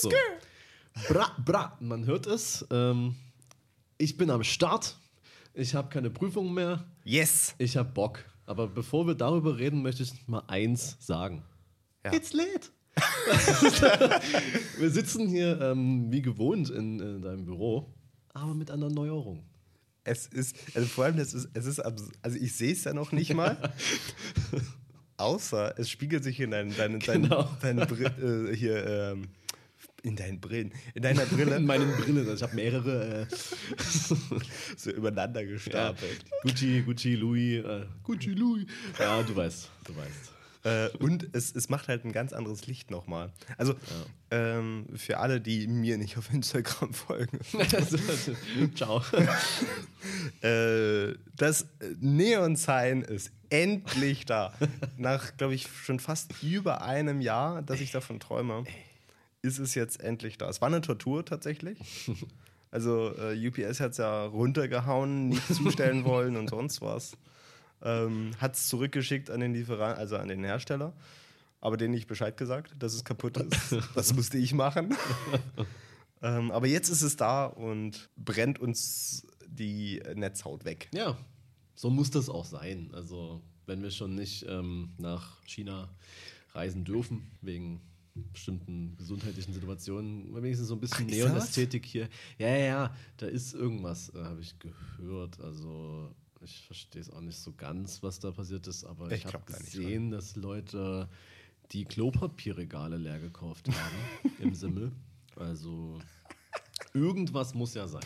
So. Bra, bra, man hört es. Ähm, ich bin am Start. Ich habe keine Prüfung mehr. Yes! Ich habe Bock. Aber bevor wir darüber reden, möchte ich mal eins sagen. Ja. It's late. wir sitzen hier ähm, wie gewohnt in, in deinem Büro, aber mit einer Neuerung. Es ist, also vor allem, das ist, es ist, also ich sehe es ja noch nicht mal. Außer es spiegelt sich in deinen, deinen, deinen, Genau. deinen Bri- äh, hier, ähm, in deinen Brillen, in deiner Brille In meinen Brillen. Also ich habe mehrere. Äh, so übereinander ja, gestapelt. Gucci, Gucci, Louis. Äh, Gucci, Louis. Ja, du weißt. Du weißt. Äh, und es, es macht halt ein ganz anderes Licht nochmal. Also ähm, für alle, die mir nicht auf Instagram folgen, Ciao. äh, das Neon-Sign ist endlich da. Nach, glaube ich, schon fast über einem Jahr, dass ich davon träume, ist es jetzt endlich da. Es war eine Tortur tatsächlich. Also äh, UPS hat es ja runtergehauen, nicht zustellen wollen und sonst was. Ähm, hat es zurückgeschickt an den Lieferanten, also an den Hersteller, aber denen nicht Bescheid gesagt, dass es kaputt ist. Das musste ich machen. ähm, aber jetzt ist es da und brennt uns die Netzhaut weg. Ja, so muss das auch sein. Also, wenn wir schon nicht ähm, nach China reisen dürfen, wegen bestimmten gesundheitlichen Situationen, wenigstens so ein bisschen Neonästhetik hier. Ja, ja, ja, da ist irgendwas, äh, habe ich gehört. Also, ich verstehe es auch nicht so ganz, was da passiert ist, aber Ich ich, habe gesehen, dass Leute die Klopapierregale leer gekauft haben im Simmel. Also, irgendwas muss ja sein.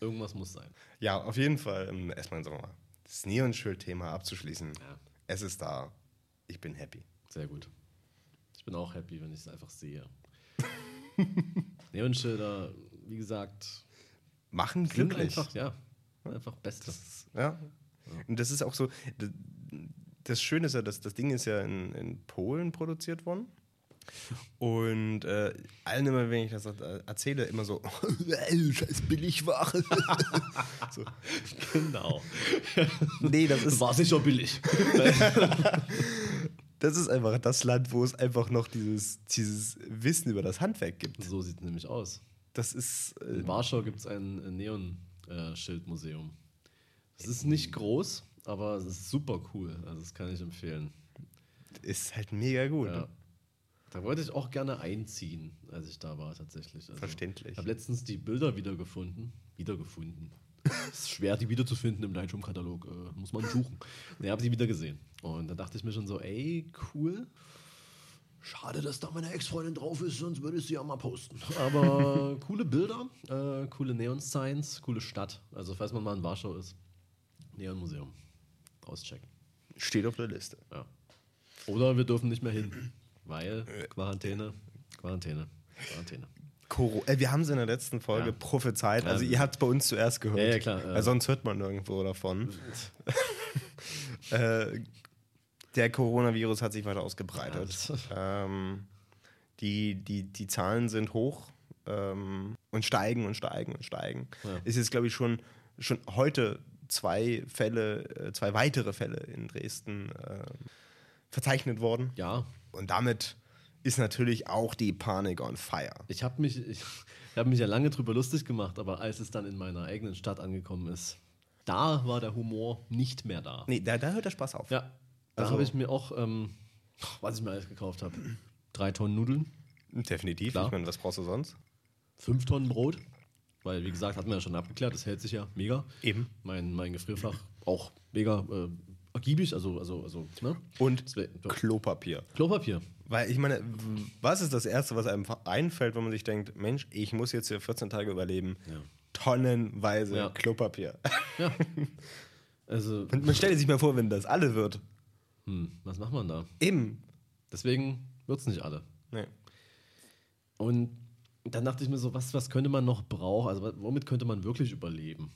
Irgendwas muss sein. Ja, auf jeden Fall ähm, erstmal so mal das Neonschild-Thema abzuschließen. Ja. Es ist da. Ich bin happy. Sehr gut. Bin auch happy, wenn ich es einfach sehe. Neonschilder, wie gesagt, Machen glücklich. einfach, ja, einfach Beste. Ja. Und das ist auch so. d- Das Schöne ist ja, dass das Ding ist ja in, in Polen produziert worden. Und äh, allen immer, wenn ich das äh, erzähle, immer so, scheiß Billigware. so. Genau. Nee, das Das ist, war sicher billig. Das ist einfach das Land, wo es einfach noch dieses, dieses Wissen über das Handwerk gibt. So sieht es nämlich aus. Das ist, äh, In Warschau gibt es ein Neon-Schildmuseum. Es ist nicht groß, aber es ist super cool. Also das kann ich empfehlen. ist halt mega gut. Ja. Da wollte ich auch gerne einziehen, als ich da war tatsächlich. Also, Verständlich. Ich habe letztens die Bilder wiedergefunden. Wiedergefunden. Es ist schwer, die wiederzufinden im Lightroom-Katalog. Äh, muss man suchen. Ne, habe sie wieder gesehen. Und da dachte ich mir schon so, ey, cool. Schade, dass da meine Ex-Freundin drauf ist, sonst würde ich sie ja mal posten. Aber coole Bilder, äh, coole Neon-Signs, coole Stadt. Also falls man mal in Warschau ist, Neon-Museum. Auschecken. Steht auf der Liste. Ja. Oder wir dürfen nicht mehr hin, weil Quarantäne, Quarantäne, Quarantäne. Koro äh, wir haben es in der letzten Folge Ja. prophezeit. Also, Ja. ihr habt es bei uns zuerst gehört. Ja, ja, klar. Weil sonst hört man nirgendwo davon. äh, der Coronavirus hat sich weiter ausgebreitet. ähm, die, die, die Zahlen sind hoch ähm, und steigen und steigen und steigen. Ist jetzt, glaube ich, schon, schon heute zwei Fälle, äh, zwei weitere Fälle in Dresden äh, verzeichnet worden. Ja, Und damit ist natürlich auch die Panik on fire. ich habe mich, ich, ich hab mich ja lange drüber lustig gemacht, aber als es dann in meiner eigenen Stadt angekommen ist, da war der Humor nicht mehr da. Nee, da, da hört der Spaß auf. Ja, da Also- habe ich mir auch, ähm, was ich mir alles gekauft habe, drei Tonnen Nudeln, Definitiv. Klar. Ich meine, was brauchst du sonst? fünf Tonnen Brot, weil wie gesagt, hatten wir ja schon abgeklärt, das hält sich ja mega. Eben. Mein, mein Gefrierfach auch mega äh, ergiebig, also, also, also, ne? Und. Klopapier. Klopapier. Weil ich meine, was ist das Erste, was einem einfällt, wenn man sich denkt, Mensch, ich muss jetzt hier 14 Tage überleben? Ja. Tonnenweise Ja. Klopapier. Ja. Also, Und man stellt sich mal vor, wenn das alle wird. hm, was macht man da? Eben. Deswegen wird es nicht alle. Nee. Und dann dachte ich mir so, was, was könnte man noch brauchen? Also, womit könnte man wirklich überleben?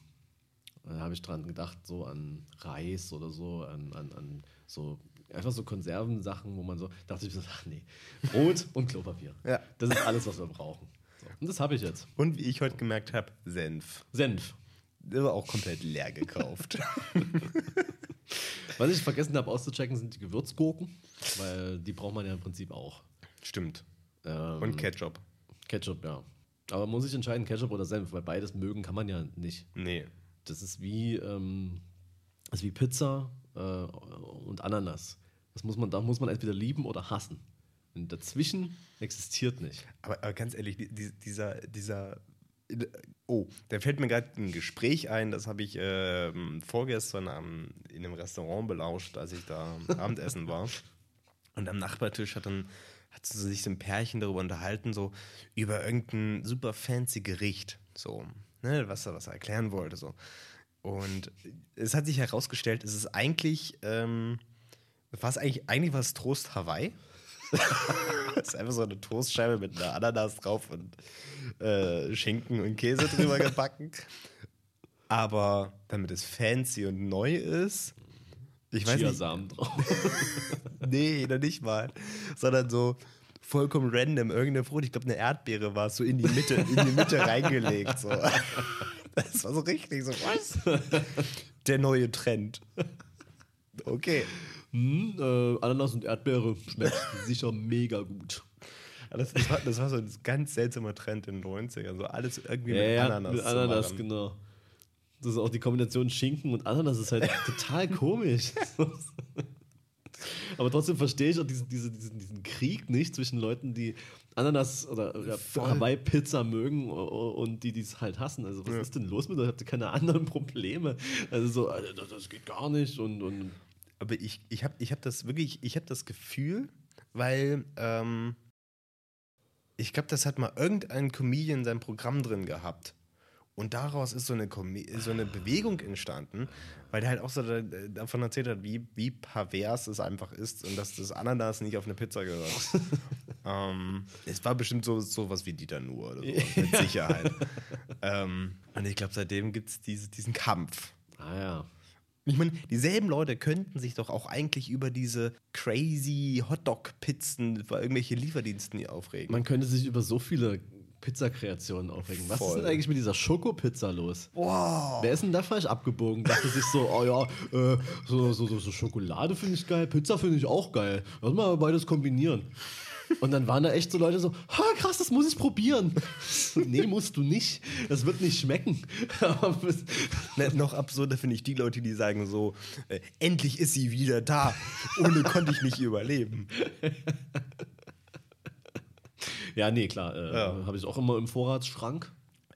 Da habe ich dran gedacht, so an Reis oder so, an, an, an so, einfach so Konservensachen, wo man so, dachte ich mir so, ach nee, Brot und Klopapier. Ja. Das ist alles, was wir brauchen. So. Und das habe ich jetzt. Und wie ich heute gemerkt habe, Senf. Senf. Der war auch komplett leer gekauft. Was ich vergessen habe auszuchecken, sind die Gewürzgurken, weil die braucht man ja im Prinzip auch. Stimmt. Ähm, Und Ketchup. Ketchup, ja. Aber man muss sich entscheiden, Ketchup oder Senf, weil beides mögen kann man ja nicht. Nee. Das ist wie, ähm, das ist wie Pizza äh, und Ananas. Das muss man, da muss man entweder lieben oder hassen. Und dazwischen existiert nicht. Aber, aber ganz ehrlich, die, die, dieser, dieser. Oh, da fällt mir gerade ein Gespräch ein, das habe ich ähm, vorgestern am, in einem Restaurant belauscht, als ich da Abendessen war. Und am Nachbartisch hat dann hat sich so ein Pärchen darüber unterhalten, so über irgendein super fancy Gericht, so, ne, was er, was er erklären wollte, so. Und es hat sich herausgestellt, es ist eigentlich, ähm, was eigentlich, eigentlich war es Trost Hawaii. das ist einfach so eine Toastscheibe mit einer Ananas drauf und äh, Schinken und Käse drüber gebacken. Aber damit es fancy und neu ist, ich weiß nicht. Chiasamen drauf. Nee, noch nicht mal. Sondern so vollkommen random, irgendeine Frucht, ich glaube eine Erdbeere war es, so in die Mitte, in die Mitte reingelegt. So. Das war so richtig so, was? Der neue Trend. Okay. Hm, äh, Ananas und Erdbeere schmeckt sicher mega gut. Das, das, war, das war so ein ganz seltsamer Trend in den 90ern. So alles irgendwie Ja, mit ja, Ananas. mit Ananas, genau. Das ist auch die Kombination Schinken und Ananas ist halt total komisch. Aber trotzdem verstehe ich auch diesen, diesen, diesen, diesen Krieg nicht zwischen Leuten, die Ananas oder. Hawaii-Pizza mögen und die, die es halt hassen. Also, was Ja. ist denn los mit euch? Habt ihr keine anderen Probleme? Also, so, das, das geht gar nicht und. und Aber ich, ich habe ich hab das wirklich, ich habe das Gefühl, weil ähm, ich glaube, das hat mal irgendein Comedian in seinem Programm drin gehabt. Und daraus ist so eine, so eine Bewegung entstanden, weil der halt auch so da, davon erzählt hat, wie, wie pervers es einfach ist und dass das Ananas nicht auf eine Pizza gehört. ähm, es war bestimmt so sowas wie Dieter Nuhr oder sowas, mit Sicherheit. ähm, und ich glaube, seitdem gibt es diese, diesen Kampf. ah ja. Ich meine, dieselben Leute könnten sich doch auch eigentlich über diese crazy Hotdog-Pizzen bei irgendwelche Lieferdiensten aufregen. Man könnte sich über so viele Pizzakreationen aufregen. Was ist denn eigentlich mit dieser Schokopizza los? wow. Wer ist denn da falsch abgebogen? Dachte sich so, oh ja, äh, so, so, so, so Schokolade finde ich geil, Pizza finde ich auch geil. Lass mal beides kombinieren. Und dann waren da echt so Leute so, ha, krass, das muss ich probieren. nee, musst du nicht. Das wird nicht schmecken. Ne, noch absurder finde ich die Leute, die sagen so, äh, endlich ist sie wieder da. Ohne konnte ich nicht überleben. ja, nee, klar. Äh, Ja. Habe ich auch immer im Vorratsschrank,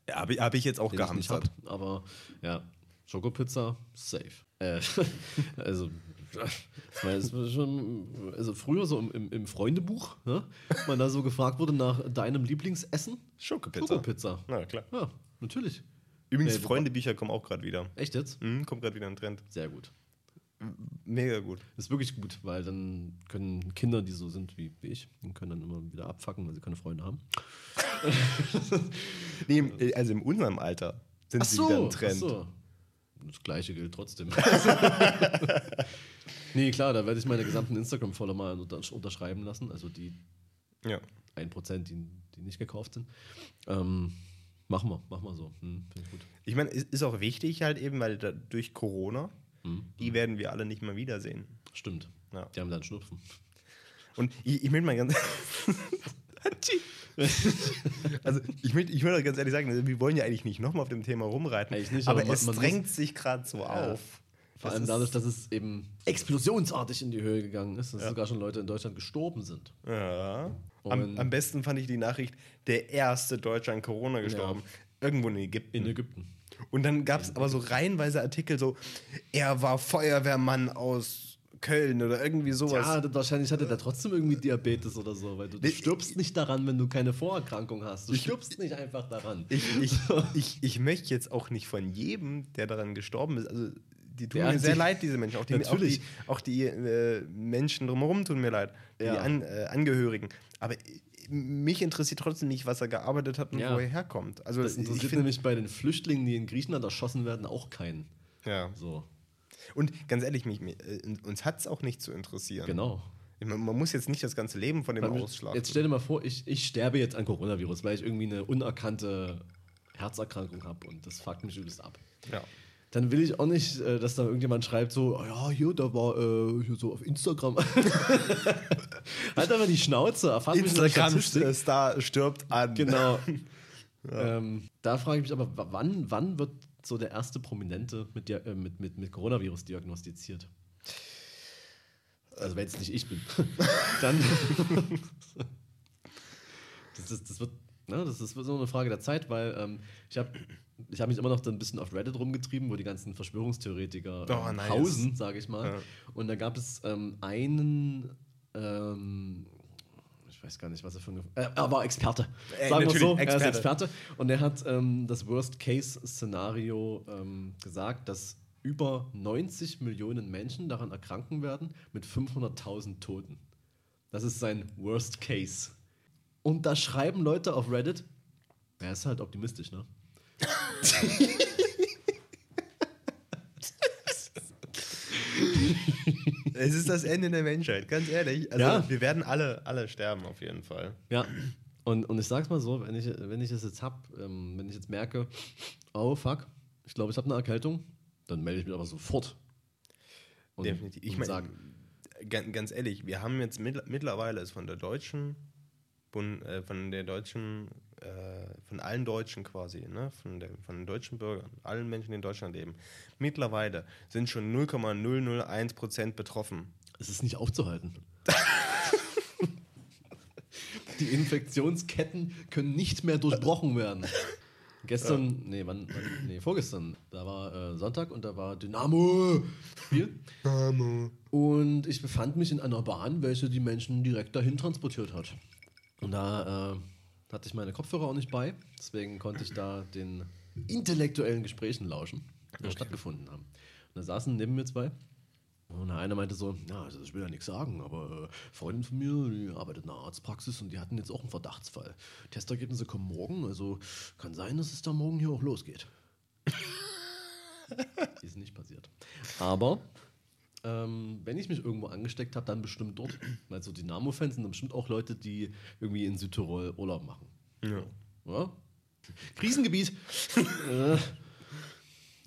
Ja, Habe ich, hab ich jetzt auch gehamstert. Aber ja, Schokopizza, safe. Äh, also, es war schon, also früher so im, im, Freundebuch, ne, man da so gefragt wurde nach deinem Lieblingsessen. Schokopizza. Schokopizza. Na klar. Ja, natürlich. Übrigens, Äh, Freundebücher kommen auch gerade wieder. Echt jetzt? Mhm, kommt gerade wieder ein Trend. Sehr gut. Mega gut. Ist wirklich gut, weil dann können Kinder, die so sind wie, wie ich, die können dann immer wieder abfacken, weil sie keine Freunde haben. Nee, im- also in unserem Alter sind sie wieder ein Trend. ach so. Das gleiche gilt trotzdem. nee, klar, da werde ich meine gesamten Instagram-Follower mal unter- unterschreiben lassen. Also die Ja. 1%, die, die nicht gekauft sind. Ähm, machen wir, machen wir so. Hm, Finde ich gut. Ich meine, ist ist auch wichtig halt eben, weil da, durch Corona, Hm, die werden wir alle nicht mehr wiedersehen. Stimmt. Ja. Die haben dann Schnupfen. Und ich, ich möchte mal ganz. Also, ich möchte, ich möchte auch ganz ehrlich sagen, also wir wollen ja eigentlich nicht nochmal auf dem Thema rumreiten. Nicht, aber, aber es drängt sich gerade so Ja. auf. Vor allem dadurch, dass es eben explosionsartig in die Höhe gegangen ist, dass Ja. sogar schon Leute in Deutschland gestorben sind. Ja. Am, am besten fand ich die Nachricht, der erste Deutsche an Corona gestorben. Irgendwo in Ägypten. In Ägypten. Und dann gab es aber so reihenweise Artikel, so, er war Feuerwehrmann aus Köln oder irgendwie sowas. Ja, wahrscheinlich hatte der trotzdem irgendwie Diabetes oder so, weil du, du stirbst nicht daran, wenn du keine Vorerkrankung hast. Du Ich- stirbst nicht einfach daran. Ich, ich, ich, ich möchte jetzt auch nicht von jedem, der daran gestorben ist, also die tun Ja, mir sehr die- leid, diese Menschen. Auch die, auch Natürlich. die, auch die äh, Menschen drumherum tun mir leid, die Ja. An, äh, Angehörigen. Aber äh, mich interessiert trotzdem nicht, was er gearbeitet hat und Ja. wo er herkommt. Also Das ich interessiert finde, nämlich bei den Flüchtlingen, die in Griechenland erschossen werden, auch keinen. ja. So, Und ganz ehrlich, mich, äh, uns hat es auch nicht zu interessieren. genau. Meine, man muss jetzt nicht das ganze Leben von dem Weil, ausschlagen. Jetzt stell dir mal vor, ich, ich sterbe jetzt an Coronavirus, weil ich irgendwie eine unerkannte Herzerkrankung habe und das fuckt mich übelst ab. ja. dann will ich auch nicht, äh, dass da irgendjemand schreibt so, oh ja, hier, da war äh, hier so auf Instagram. halt aber die Schnauze, Statistik. Instagram-Star stirbt an. Genau. ähm, da frage ich mich aber, wann, wann wird so der erste Prominente mit, äh, mit, mit, mit Coronavirus diagnostiziert? Also wenn es nicht ich bin, dann das, ist, das wird, ne, das ist so eine Frage der Zeit, weil ähm, ich habe ich hab mich immer noch so ein bisschen auf Reddit rumgetrieben, wo die ganzen Verschwörungstheoretiker Oh, ähm, nice. hausen, sage ich mal. Ja. Und da gab es ähm, einen, ähm, ich weiß gar nicht, was er für eine. Äh, er war Experte. Ey, Sagen wir so, er ist Experte. Experte. Und er hat ähm, das Worst-Case-Szenario ähm, gesagt, dass über 90 Millionen Menschen daran erkranken werden mit 500.000 Toten. Das ist sein Worst Case. Und da schreiben Leute auf Reddit, er ist halt optimistisch, ne? Es ist das Ende der Menschheit, ganz ehrlich. Also Ja. wir werden alle, alle sterben auf jeden Fall. Ja. Und, und ich sag's mal so, wenn ich, wenn ich es jetzt hab, ähm, wenn ich jetzt merke, oh fuck, ich glaube, ich habe eine Erkältung, dann melde ich mich aber sofort. Und, Definitiv. Ich meine, ganz, ehrlich, wir haben jetzt mittler- mittlerweile ist von der deutschen, Bund, äh, von der deutschen, äh, von allen Deutschen quasi, ne, von, der, von den deutschen Bürgern, allen Menschen, die in Deutschland leben, mittlerweile sind schon 0,001 Prozent betroffen. es ist nicht aufzuhalten. Die Infektionsketten können nicht mehr durchbrochen werden. Gestern, nee, wann, wann, nee, vorgestern, da war äh, Sonntag und da war Dynamo Spiel. Und ich befand mich in einer Bahn, welche die Menschen direkt dahin transportiert hat. Und da äh, hatte ich meine Kopfhörer auch nicht bei, deswegen konnte ich da den intellektuellen Gesprächen lauschen, die da stattgefunden haben. Und da saßen neben mir zwei. Und der eine meinte so, ja, also ich will ja nichts sagen, aber äh, Freundin von mir, die arbeitet in einer Arztpraxis und die hatten jetzt auch einen Verdachtsfall. Testergebnisse kommen morgen, also kann sein, dass es da morgen hier auch losgeht. Ist nicht passiert. Aber ähm, wenn ich mich irgendwo angesteckt habe, dann bestimmt dort. Weil so Dynamo-Fans sind dann bestimmt auch Leute, die irgendwie in Südtirol Urlaub machen. Ja. Oder? Krisengebiet. äh,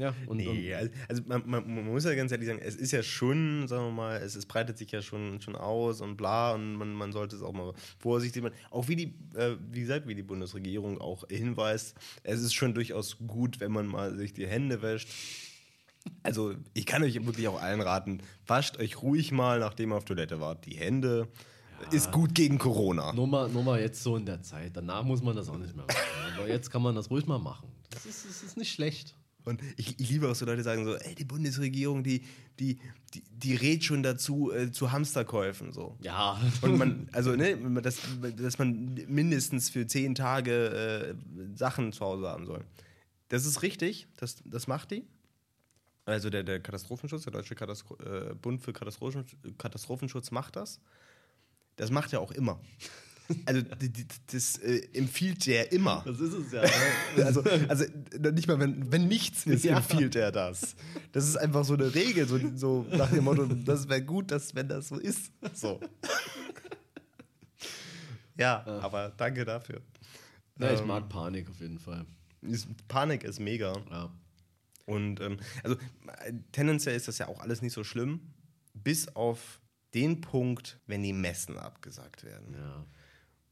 ja, und, Nee, also also man, man, man muss ja ganz ehrlich sagen, es ist ja schon, sagen wir mal, es, es breitet sich ja schon, schon aus und bla und man, man sollte es auch mal vorsichtig machen. Auch wie die, äh, wie gesagt, wie die Bundesregierung auch hinweist, es ist schon durchaus gut, wenn man mal sich die Hände wäscht. Also ich kann euch wirklich auch allen raten, wascht euch ruhig mal, nachdem ihr auf Toilette wart, die Hände. Ist gut gegen Corona. Nur mal, nur mal jetzt so in der Zeit. Danach muss man das auch nicht mehr machen. Aber jetzt kann man das ruhig mal machen. Das ist, das ist nicht schlecht. Und ich, ich liebe auch so Leute, die sagen so, ey, die Bundesregierung, die, die, die, die rät schon dazu äh, zu Hamsterkäufen. So. Ja. Und man, also, ne, dass, dass man mindestens für zehn Tage äh, Sachen zu Hause haben soll. Das ist richtig, das, das macht die. Also der, der Katastrophenschutz, der Deutsche Katastro äh, Bund für Katastrophenschutz, Katastrophenschutz macht das. Das macht er auch immer. Also das äh, empfiehlt der immer. Das ist es ja. Also, also nicht mal, wenn, wenn nichts ist, Ja. empfiehlt er das. Das ist einfach so eine Regel, so, so nach dem Motto, das wäre gut, dass, wenn das so ist. So. Ja, aber danke dafür. ja, ich Ähm, mag Panik auf jeden Fall. Ist, Panik ist mega. Ja. Und ähm, also äh, tendenziell ist das ja auch alles nicht so schlimm, bis auf den Punkt, wenn die Messen abgesagt werden. ja.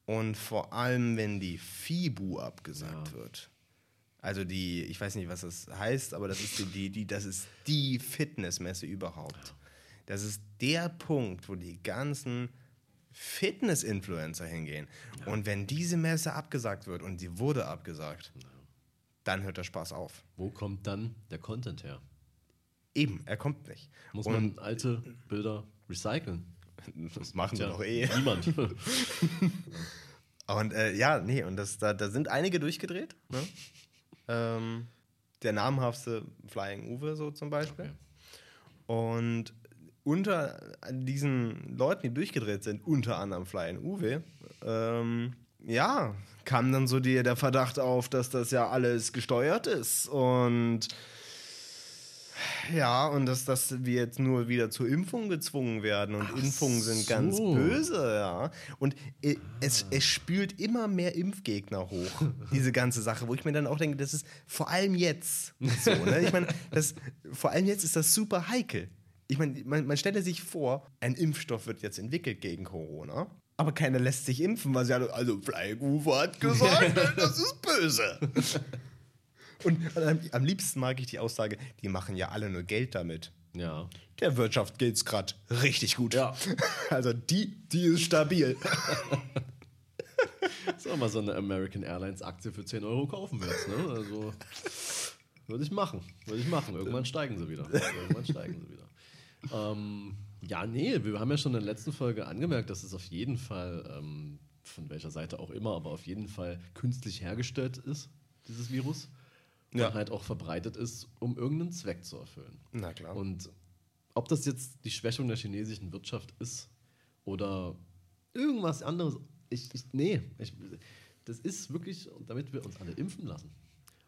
Und vor allem, wenn die FIBU abgesagt Ja. wird. Also die, ich weiß nicht, was das heißt, aber das ist die, die, das ist die Fitnessmesse überhaupt. Das ist der Punkt, wo die ganzen Fitness-Influencer hingehen. Und wenn diese Messe abgesagt wird und sie wurde abgesagt, dann hört der Spaß auf. Wo kommt dann der Content her? Eben, er kommt nicht. Muss und man alte Bilder recyceln? das machen sie Tja, doch eh. Niemand. Und äh, ja, nee, und das, da, da sind einige durchgedreht. Ne? ähm, der namhaftste Flying Uwe so zum Beispiel. Okay. Und unter diesen Leuten, die durchgedreht sind, unter anderem Flying Uwe, ähm, ja, kam dann so die, der Verdacht auf, dass das ja alles gesteuert ist. Und Ja, und dass, dass wir jetzt nur wieder zur Impfung gezwungen werden. Und Ach Impfungen sind so. ganz böse, ja. Und äh, es, es spült immer mehr Impfgegner hoch, diese ganze Sache, wo ich mir dann auch denke, das ist vor allem jetzt so. Ne? Ich meine, das, vor allem jetzt ist das super heikel. Ich meine, man, man stelle sich vor, ein Impfstoff wird jetzt entwickelt gegen Corona. Aber keiner lässt sich impfen, weil sie alle, also Flygufer hat gesagt, das ist böse. Und am, am liebsten mag ich die Aussage, die machen ja alle nur Geld damit. Ja. Der Wirtschaft geht's gerade richtig gut. Ja. Also die, die ist stabil. So mal so eine American Airlines Aktie für 10 Euro kaufen willst, ne? Also würde ich machen. Würde ich machen. Irgendwann steigen sie wieder. Irgendwann steigen sie wieder. Ähm, ja, nee, wir haben ja schon in der letzten Folge angemerkt, dass es auf jeden Fall, ähm, von welcher Seite auch immer, aber auf jeden Fall künstlich hergestellt ist, dieses Virus. Ja. Und halt auch verbreitet ist, um irgendeinen Zweck zu erfüllen. Na klar. Und ob das jetzt die Schwächung der chinesischen Wirtschaft ist oder irgendwas anderes, ich, ich nee, ich, das ist wirklich, damit wir uns alle impfen lassen.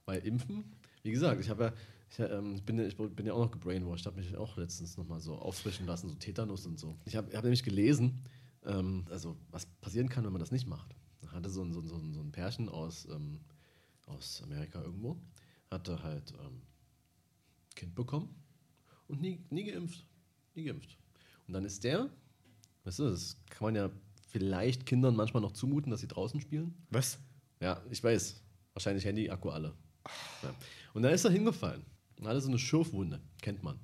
Weil impfen, wie gesagt, ich habe ja, ich, ähm, bin, ja- ich bin ja auch noch gebrainwashed, habe mich auch letztens nochmal so auffrischen lassen, so Tetanus und so. Ich habe hab nämlich gelesen, ähm, also was passieren kann, wenn man das nicht macht. Da hatte so ein, so ein, so ein, Pärchen aus, ähm, aus Amerika irgendwo, hatte halt ähm, Kind bekommen und nie, nie geimpft. Nie geimpft. Und dann ist der, weißt du, das kann man ja vielleicht Kindern manchmal noch zumuten, dass sie draußen spielen. Was? Ja, ich weiß. Wahrscheinlich Handy, Akku alle. Ja. Und dann ist er hingefallen. Hatte so eine Schürfwunde. Kennt man.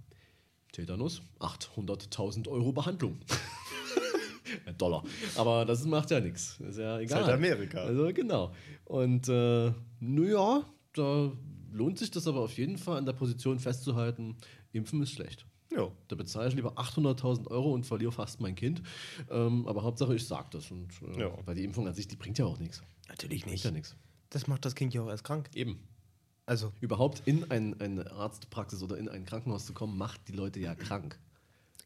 Tetanus, 800.000 Euro Behandlung. Dollar. Aber das macht ja nichts. Ist ja egal. halt Amerika. Also genau. Und äh, naja, da lohnt sich das aber auf jeden Fall an der Position festzuhalten, Impfen ist schlecht. Ja. Da bezahle ich lieber 800.000 Euro und verliere fast mein Kind. Ähm, aber Hauptsache, ich sage das. Und, äh, Ja. Weil die Impfung an sich, die bringt ja auch nichts. Natürlich Bringt ja nichts. Das macht das Kind ja auch erst krank. Eben. Also, Überhaupt in ein, eine Arztpraxis oder in ein Krankenhaus zu kommen, macht die Leute ja krank.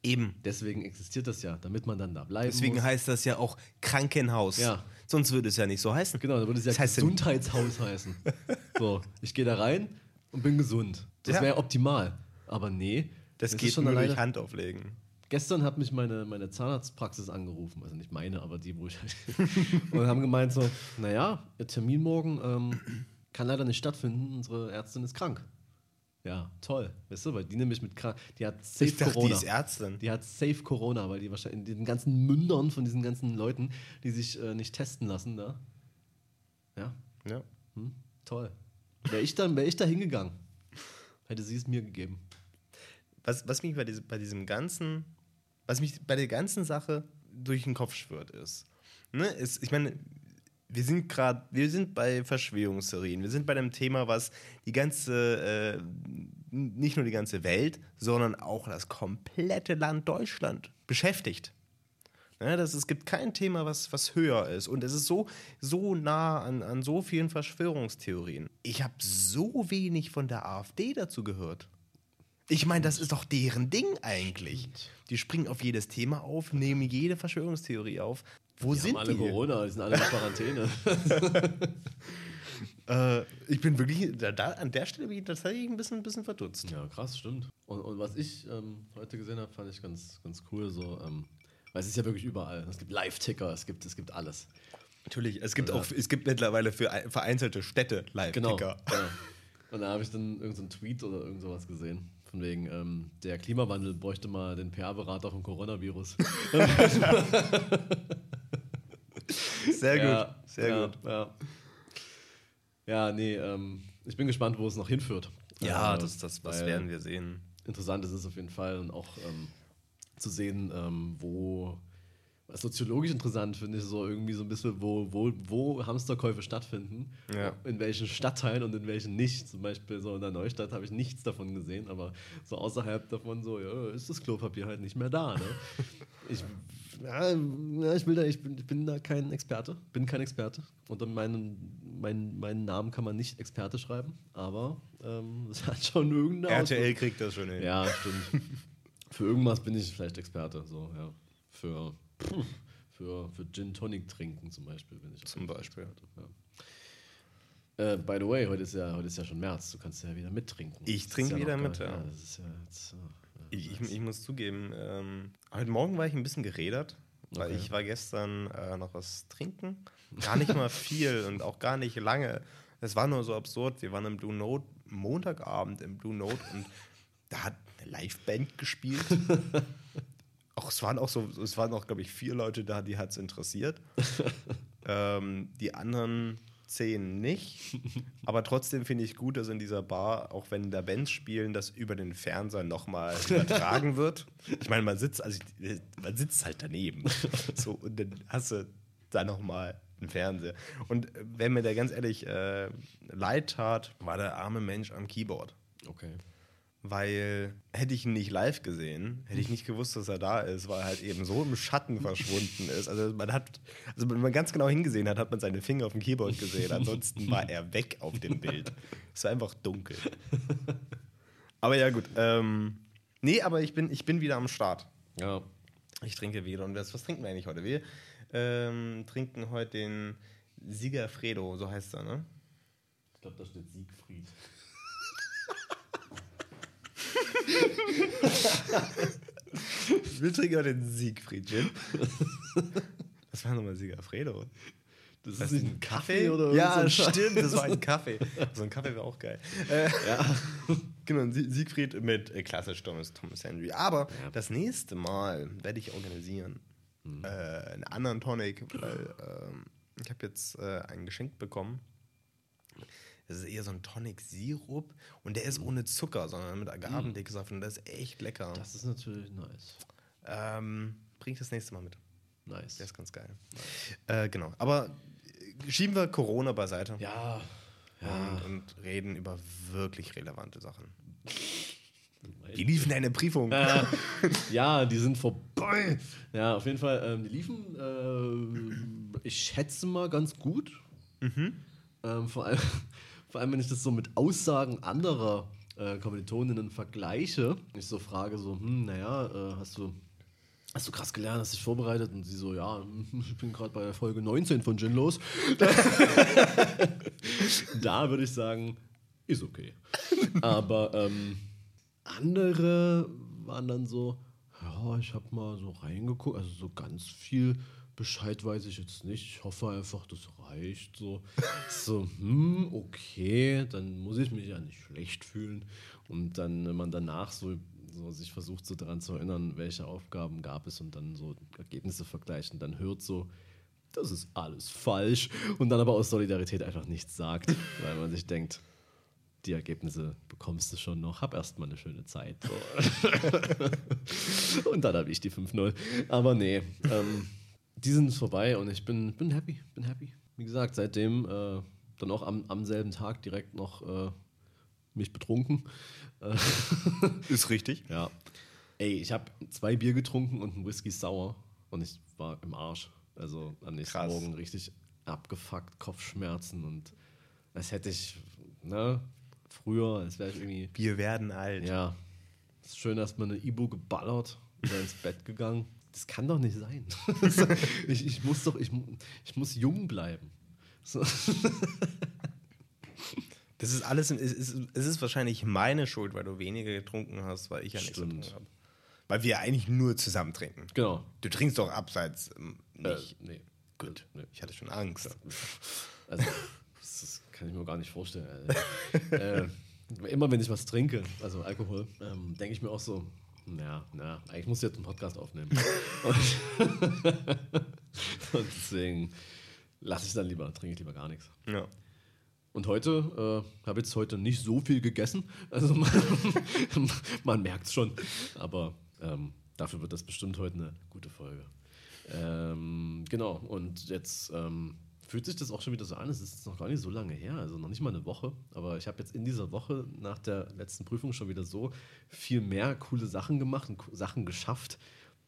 eben. Deswegen existiert das ja, damit man dann da bleiben Deswegen muss. heißt das ja auch Krankenhaus. Ja. Sonst würde es ja nicht so heißen. Genau, da würde es ja Das heißt Gesundheitshaus heißen. So, ich gehe da rein und bin gesund. Das Ja. wäre optimal. Aber nee. Das es geht schon nur alleine, durch Hand auflegen. Gestern hat mich meine, meine Zahnarztpraxis angerufen, also nicht meine, aber die, wo ich und haben gemeint so, naja, Ihr Termin morgen ähm, kann leider nicht stattfinden, unsere Ärztin ist krank. Ja, toll, weißt du, weil die nämlich mit krank, die hat safe Ich dachte, Corona. die ist Ärztin. Die hat safe Corona, weil die wahrscheinlich in diesen ganzen Mündern von diesen ganzen Leuten, die sich äh, nicht testen lassen, da. Ja, Ja. hm, toll. Wäre ich, dann- wär ich da hingegangen, hätte sie es mir gegeben. Was, was mich bei diesem, bei diesem ganzen, was mich bei der ganzen Sache durch den Kopf schwirrt, ist, ne, ist ich meine, wir sind gerade, wir sind bei Verschwörungstheorien, wir sind bei dem Thema, was die ganze, äh, nicht nur die ganze Welt, sondern auch das komplette Land Deutschland beschäftigt. Ne, das, es gibt kein Thema, was, was höher ist. Und es ist so, so nah an, an so vielen Verschwörungstheorien. Ich habe so wenig von der AfD dazu gehört. Ich meine, das ist doch deren Ding eigentlich. Die springen auf jedes Thema auf, nehmen jede Verschwörungstheorie auf. Wo Die sind haben alle die? Corona, die sind alle in Quarantäne. Äh, ich bin wirklich, da, da, an der Stelle bin ich tatsächlich ein bisschen, ein bisschen verdutzt. ja, krass, stimmt. Und, und was ich ähm, heute gesehen habe, fand ich ganz, ganz cool. So, ähm, weil es ist ja wirklich überall. Es gibt Live-Ticker, es gibt, es gibt alles. Natürlich, es gibt, Ja. auch, es gibt mittlerweile für ein- vereinzelte Städte Genau. Live-Ticker. Ja. Und da habe ich dann irgendeinen so einen Tweet oder irgend sowas gesehen. Von wegen, ähm, der Klimawandel bräuchte mal den PR-Berater vom Coronavirus. Sehr gut, Ja, sehr ja, gut. Ja, ja nee, ähm, ich bin gespannt, wo es noch hinführt. Ja, Äh, das, das, das werden wir sehen. Interessant ist es auf jeden Fall und auch ähm, zu sehen, ähm, wo, was soziologisch interessant finde ich, so irgendwie so ein bisschen, wo, wo, wo Hamsterkäufe stattfinden, Ja. in welchen Stadtteilen und in welchen nicht. Zum Beispiel so in der Neustadt habe ich nichts davon gesehen, aber so außerhalb davon so, ja, ist das Klopapier halt nicht mehr da. Ne? ich, ja, ja, ich will da, ich bin, ich bin da kein Experte, bin kein Experte. Unter meinen, meinen, meinen Namen kann man nicht Experte schreiben, aber ähm, es hat schon irgendeine RTL kriegt das schon hin. ja, stimmt. für irgendwas bin ich vielleicht Experte. So, ja. Für, für, für Gin Tonic trinken zum Beispiel bin ich. Zum Beispiel. Experte, Äh, by the way, heute ist, ja, heute ist ja schon März. Du kannst ja wieder mittrinken. Ich trinke ja wieder mit, gar- ja. das ist ja jetzt, äh, ja, Ich, ich, ich muss zugeben, ähm, heute Morgen war ich ein bisschen gerädert, weil Okay. ich war gestern äh, noch was trinken. Gar nicht mal viel und auch gar nicht lange. Es war nur so absurd. Wir waren im Blue Note, Montagabend im Blue Note und da hat eine Liveband gespielt. auch, es waren auch so, es waren auch, glaube ich, vier Leute da, die hat es interessiert. ähm, die anderen zehn nicht. Aber trotzdem finde ich gut, dass in dieser Bar, auch wenn da Bands spielen, das über den Fernseher nochmal übertragen wird. Ich meine, man sitzt, also ich, man sitzt halt daneben. So, und dann hast du da nochmal einen Fernseher. Und äh, wenn mir der ganz ehrlich äh, leid tat, war der arme Mensch am Keyboard. Okay. Weil hätte ich ihn nicht live gesehen, hätte ich nicht gewusst, dass er da ist, weil er halt eben so im Schatten verschwunden ist. Also man hat, also wenn man ganz genau hingesehen hat, hat man seine Finger auf dem Keyboard gesehen. Ansonsten war er weg auf dem Bild. Es war einfach dunkel. Aber ja, gut. Ähm, nee, aber ich bin, ich bin wieder am Start. Ja. Ich trinke wieder. Und was, was trinken wir eigentlich heute? Wir ähm, trinken heute den Sigafredo, so heißt er, ne? Ich glaube, da steht Siegfried. Wir trinken heute den Siegfried Gin. Was war nochmal Sigafredo? Das ist nicht ein Kaffee oder Ja, so stimmt, das war ein Kaffee. So ein Kaffee wäre auch geil. Äh, Ja. genau, Siegfried mit äh, klassisch Thomas, Thomas Henry. Aber Ja. das nächste Mal werde ich organisieren. Äh, einen anderen Tonic, weil ähm, ich habe jetzt äh, ein Geschenk bekommen. Das ist eher so ein Tonic-Sirup und der ist ohne Zucker, sondern mit Agavendicksaft und das ist echt lecker. Das ist natürlich nice. Ähm, bring ich das nächste Mal mit. Nice. Der ist ganz geil. Äh, genau. Aber äh, schieben wir Corona beiseite Ja. Ja. und, und reden über wirklich relevante Sachen. Wie liefen deine Prüfungen? Ja, ja, die sind vorbei. Ja, auf jeden Fall, ähm, die liefen, äh, ich schätze mal, ganz gut. Ähm, vor, allem, vor allem, wenn ich das so mit Aussagen anderer äh, Kommilitoninnen vergleiche. Ich so frage so, hm, naja, äh, hast du... Hast du krass gelernt, hast dich vorbereitet? Und sie so, ja, ich bin gerade bei Folge 19 von Gin los. da würde ich sagen, ist okay. Aber ähm, andere waren dann so, ja, ich habe mal so reingeguckt, also so ganz viel Bescheid weiß ich jetzt nicht. Ich hoffe einfach, das reicht so. So, hm, okay, dann muss ich mich ja nicht schlecht fühlen. Und dann, wenn man danach so, so sich versucht, so daran zu erinnern, welche Aufgaben gab es und dann so Ergebnisse vergleichen, dann hört so, das ist alles falsch. Und dann aber aus Solidarität einfach nichts sagt, weil man sich denkt, die Ergebnisse bekommst du schon noch, hab erstmal eine schöne Zeit. So. und dann habe ich die 5-0. Aber nee, ähm, die sind vorbei und ich bin, bin happy, bin happy. Wie gesagt, seitdem äh, dann auch am, am selben Tag direkt noch äh, mich betrunken. Äh, Ist richtig. ja. Ey, ich habe zwei Bier getrunken und einen Whisky sauer und ich war im Arsch. Also am nächsten Krass. Morgen richtig abgefuckt, Kopfschmerzen und als hätte ich, ne, früher, als wäre ich irgendwie, Wir werden alt. ja, ist schön erstmal eine Ibu geballert, wieder ins Bett gegangen. Das kann doch nicht sein. ich, ich muss doch, ich, ich muss jung bleiben. So. Das ist alles, es ist, es ist wahrscheinlich meine Schuld, weil du weniger getrunken hast, weil ich ja nichts getrunken habe. Weil wir eigentlich nur zusammen trinken. Genau. Du trinkst doch abseits ähm, nicht. Äh, nee. Gut. Nee. Ich hatte schon Angst. Also, das, das kann ich mir gar nicht vorstellen. Also, äh, immer wenn ich was trinke, also Alkohol, ähm, denke ich mir auch so, na, na, eigentlich muss ich jetzt einen Podcast aufnehmen. Und, und deswegen lasse ich dann lieber, trinke ich lieber gar nichts. Ja. Und heute, äh, habe jetzt heute nicht so viel gegessen. Also man, man merkt es schon. Aber ähm, dafür wird das bestimmt heute eine gute Folge. Ähm, genau, und jetzt ähm, fühlt sich das auch schon wieder so an. Es ist noch gar nicht so lange her, also noch nicht mal eine Woche. Aber ich habe jetzt in dieser Woche nach der letzten Prüfung schon wieder so viel mehr coole Sachen gemacht und Sachen geschafft,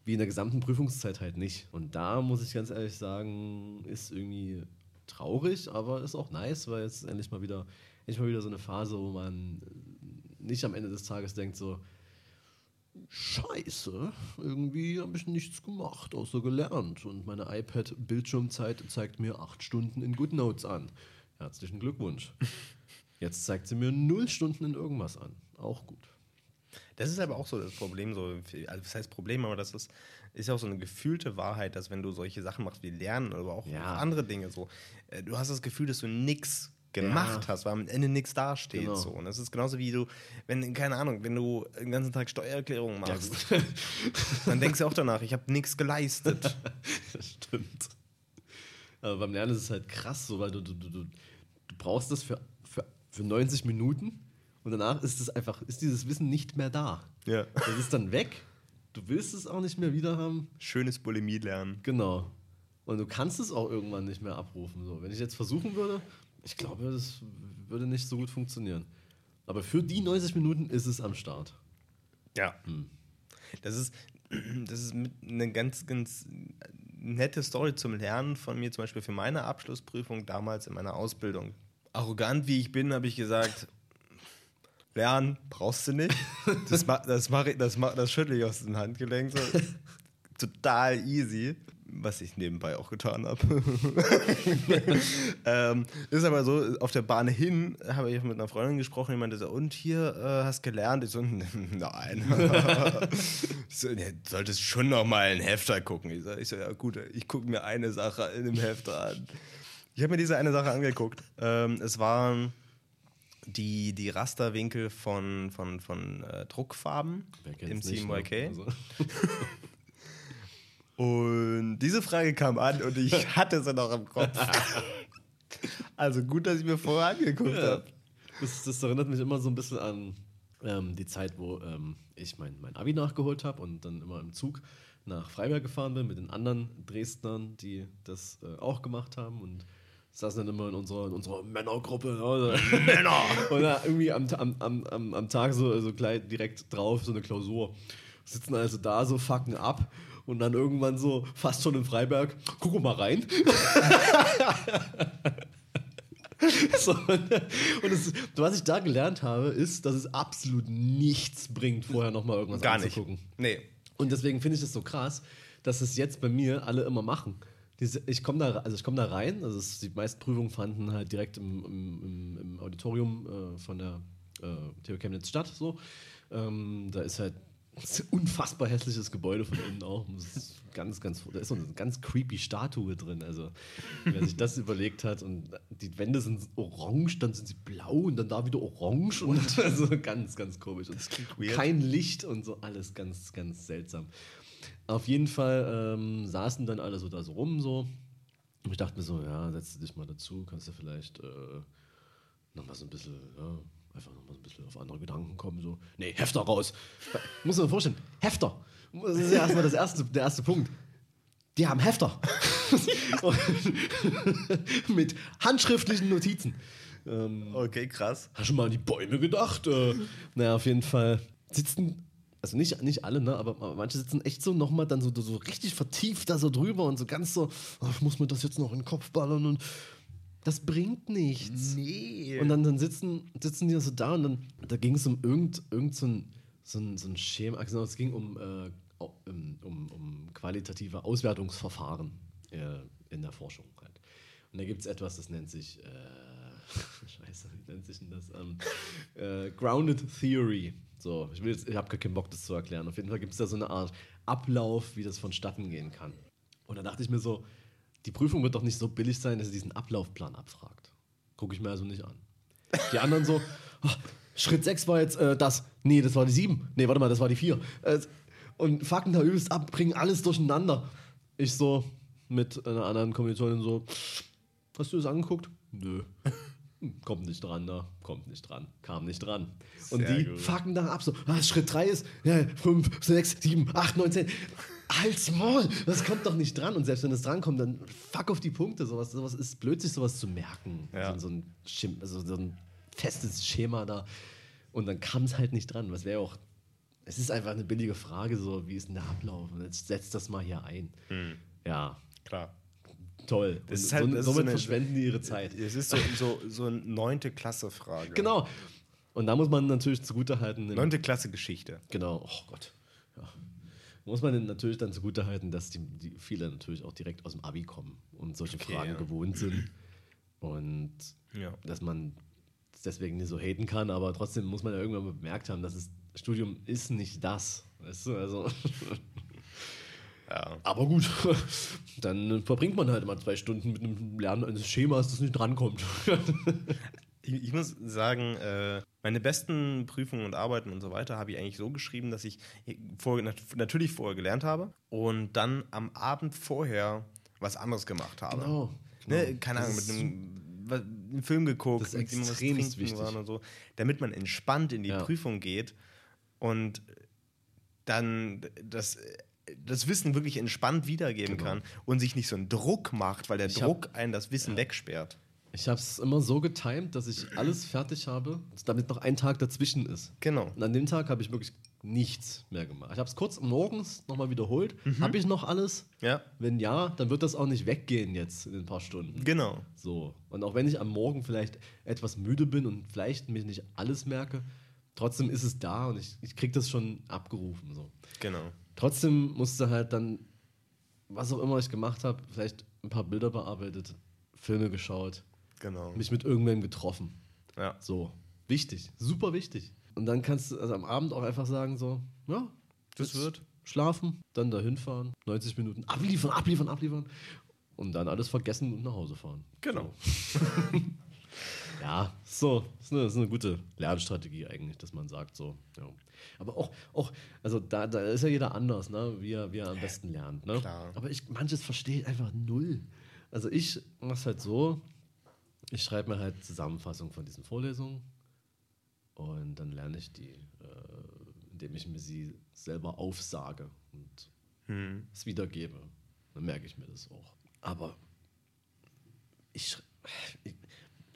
wie in der gesamten Prüfungszeit halt nicht. Und da muss ich ganz ehrlich sagen, ist irgendwie traurig, aber ist auch nice, weil jetzt endlich mal wieder, endlich mal wieder so eine Phase, wo man nicht am Ende des Tages denkt so, Scheiße, irgendwie habe ich nichts gemacht, außer gelernt. Und meine iPad-Bildschirmzeit zeigt mir acht Stunden in GoodNotes an. Herzlichen Glückwunsch. Jetzt zeigt sie mir null Stunden in irgendwas an. Auch gut. Das ist aber auch so das Problem, so, also das heißt Problem, aber das ist, ist ja auch so eine gefühlte Wahrheit, dass wenn du solche Sachen machst wie Lernen oder auch Ja. andere Dinge so, äh, du hast das Gefühl, dass du nichts gemacht Ja. hast, weil am Ende nichts dasteht. Genau. So. Und das ist genauso wie du, wenn, keine Ahnung, wenn du den ganzen Tag Steuererklärungen machst, dann denkst du auch danach, ich habe nichts geleistet. Das stimmt. Aber beim Lernen ist es halt krass, so, weil du, du, du, du, du brauchst das für, für, für 90 Minuten und danach ist es einfach, ist dieses Wissen nicht mehr da. ja. Das ist dann weg. Du willst es auch nicht mehr wieder haben. Schönes Bulimie lernen. Genau. Und du kannst es auch irgendwann nicht mehr abrufen. So. Wenn ich jetzt versuchen würde, ich glaube, das würde nicht so gut funktionieren. Aber für die 90 Minuten ist es am Start. Ja. Das ist, das ist eine ganz, ganz nette Story zum Lernen von mir, zum Beispiel für meine Abschlussprüfung damals in meiner Ausbildung. Arrogant wie ich bin, habe ich gesagt, lernen brauchst du nicht. Das, ma, das, mach ich, das, ma, das schüttle ich aus den Handgelenk. So. Total easy. Was ich nebenbei auch getan habe. ähm, ist aber so, auf der Bahn hin habe ich mit einer Freundin gesprochen, die meinte so, und hier äh, hast gelernt? Ich so, nein. ich so, ja, du solltest schon noch mal einen Hefter gucken. Ich so, ich so ja gut, ich gucke mir eine Sache in dem Hefter an. Ich habe mir diese eine Sache angeguckt. Ähm, es waren die, die Rasterwinkel von, von, von äh, Druckfarben im CMYK. ne? Also, Und diese Frage kam an und ich hatte sie noch im Kopf. also gut, dass ich mir vorher angeguckt Ja. habe. Das, das erinnert mich immer so ein bisschen an ähm, die Zeit, wo ähm, ich mein, mein Abi nachgeholt habe und dann immer im Zug nach Freiberg gefahren bin mit den anderen Dresdnern, die das äh, auch gemacht haben und saßen dann immer in unserer, in unserer Männergruppe. Ne? Männer! Und da irgendwie am, am, am, am, am Tag so, so gleich direkt drauf so eine Klausur. Sitzen also da so, fucken ab und dann irgendwann so fast schon in Freiberg, guck mal rein. So, und es, was ich da gelernt habe, ist, dass es absolut nichts bringt, vorher nochmal irgendwas Gar nicht. anzugucken. Nee. Und deswegen finde ich es so krass, dass es jetzt bei mir alle immer machen. Diese, ich komme da, also ich komm da rein, also es, die meisten Prüfungen fanden halt direkt im, im, im, Auditorium äh, von der äh, TU Chemnitz statt. So. Ähm, da ist halt unfassbar hässliches Gebäude von innen auch. Ganz, ganz, da ist so eine ganz creepy Statue drin. Also, wer sich das überlegt hat und die Wände sind orange, dann sind sie blau und dann da wieder orange und also ganz, ganz komisch. Und kein Licht und so alles ganz, ganz seltsam. Auf jeden Fall ähm, saßen dann alle so da so rum so. Und ich dachte mir so, ja, setz dich mal dazu, kannst du vielleicht äh, nochmal so ein bisschen, ja, einfach nochmal so ein bisschen auf andere Gedanken kommen. So, nee, Hefter raus. Muss man vorstellen, Hefter. Das ist ja erstmal das erste, der erste Punkt. Die haben Hefter. Mit handschriftlichen Notizen. Ähm, Okay, krass. Hast du mal an die Bäume gedacht? Äh, naja, auf jeden Fall sitzen, also nicht, nicht alle, ne, aber manche sitzen echt so nochmal dann so, so richtig vertieft da so drüber und so ganz so, oh, ich muss mir das jetzt noch in den Kopf ballern und das bringt nichts. Nee. Und dann, dann sitzen, sitzen die so da und dann, da ging es um irgend, irgend so, ein, so, ein, so ein Schema, also es ging um, äh, um, um, um qualitative Auswertungsverfahren äh, in der Forschung halt. Und da gibt es etwas, das nennt sich, äh, scheiße, wie nennt sich denn das? Ähm, äh, Grounded Theory. So, ich, will jetzt- ich habe gar keinen Bock, das zu erklären. Auf jeden Fall gibt es da so eine Art Ablauf, wie das vonstatten gehen kann. Und da dachte ich mir so, die Prüfung wird doch nicht so billig sein, dass sie diesen Ablaufplan abfragt. Gucke ich mir also nicht an. Die anderen so, oh, Schritt 6 war jetzt äh, das. Nee, das war die 7. Nee, warte mal, das war die 4. Äh, und fucken da übelst ab, bringen alles durcheinander. Ich so mit einer anderen Kommilitonin so, hast du das angeguckt? Nö. Kommt nicht dran, da. Kommt nicht dran. Kam nicht dran. Und Sehr die gut. fucken da ab so, ah, Schritt 3 ist ja, 5, 6, 7, 8, 9, 10. Halt's Maul, das kommt doch nicht dran. Und selbst wenn es drankommt, dann fuck auf die Punkte. Sowas, sowas ist blöd, sich sowas zu merken. Ja. So, so, ein Schem also so ein festes Schema da. Und dann kam es halt nicht dran. Was wäre auch. Es ist einfach eine billige Frage, so wie ist denn der Ablauf? Und jetzt setzt das mal hier ein. Ja, Klar. toll. Das Und ist halt- so, das ist somit so eine- verschwenden die ihre Zeit. Es ist so, so, so eine neunte Klasse-Frage. Genau. Und da muss man natürlich zugutehalten. Neunte Klasse Geschichte. Genau, oh Gott. Muss man denn natürlich dann zugutehalten, dass die, die viele natürlich auch direkt aus dem Abi kommen und solche Okay, Fragen ja. gewohnt sind. Und Ja. dass man es deswegen nicht so haten kann, aber trotzdem muss man ja irgendwann mal bemerkt haben, dass das Studium ist nicht das. Weißt du, also. Ja. Aber gut, dann verbringt man halt mal zwei Stunden mit einem Lernen eines Schemas, das nicht drankommt. Ich, ich muss sagen, äh, meine besten Prüfungen und Arbeiten und so weiter habe ich eigentlich so geschrieben, dass ich vor, nat natürlich vorher gelernt habe und dann am Abend vorher was anderes gemacht habe. Genau. Ne, keine Das Ahnung, mit einem, einen Film geguckt, Das ist mit was trinken wichtig. waren und so, damit man entspannt in die Ja. Prüfung geht und dann das, das Wissen wirklich entspannt wiedergeben Genau. kann und sich nicht so einen Druck macht, weil der Ich hab- Druck einen das Wissen wegsperrt. Ich habe es immer so getimt, dass ich alles fertig habe, damit noch ein Tag dazwischen ist. Genau. Und an dem Tag habe ich wirklich nichts mehr gemacht. Ich habe es kurz morgens nochmal wiederholt. Mhm. Habe ich noch alles? Ja, Wenn ja, dann wird das auch nicht weggehen jetzt in ein paar Stunden. genau. So. Und auch wenn ich am Morgen vielleicht etwas müde bin und vielleicht mir nicht alles merke, trotzdem ist es da und ich, ich kriege das schon abgerufen. So. Genau. Trotzdem musste halt dann, was auch immer ich gemacht habe, vielleicht ein paar Bilder bearbeitet, Filme geschaut, Genau. mich mit irgendwem getroffen. Ja. So. Wichtig. Super wichtig. Und dann kannst du also am Abend auch einfach sagen, so, ja, Das wird. Schlafen, dann dahin fahren, 90 Minuten abliefern, abliefern, abliefern. Und dann alles vergessen und nach Hause fahren. Genau. Ja, so, ist eine, ist eine gute Lernstrategie eigentlich, dass man sagt so. Ja. Aber auch, auch also da, da ist ja jeder anders, ne? wie, er, wie er am besten lernt. Ne? Klar. Aber ich, manches verstehe ich einfach null. Also ich mache es halt so, ich schreibe mir halt Zusammenfassung von diesen Vorlesungen und dann lerne ich die, äh, indem ich mir sie selber aufsage und Hm. es wiedergebe. Dann merke ich mir das auch. Aber ich,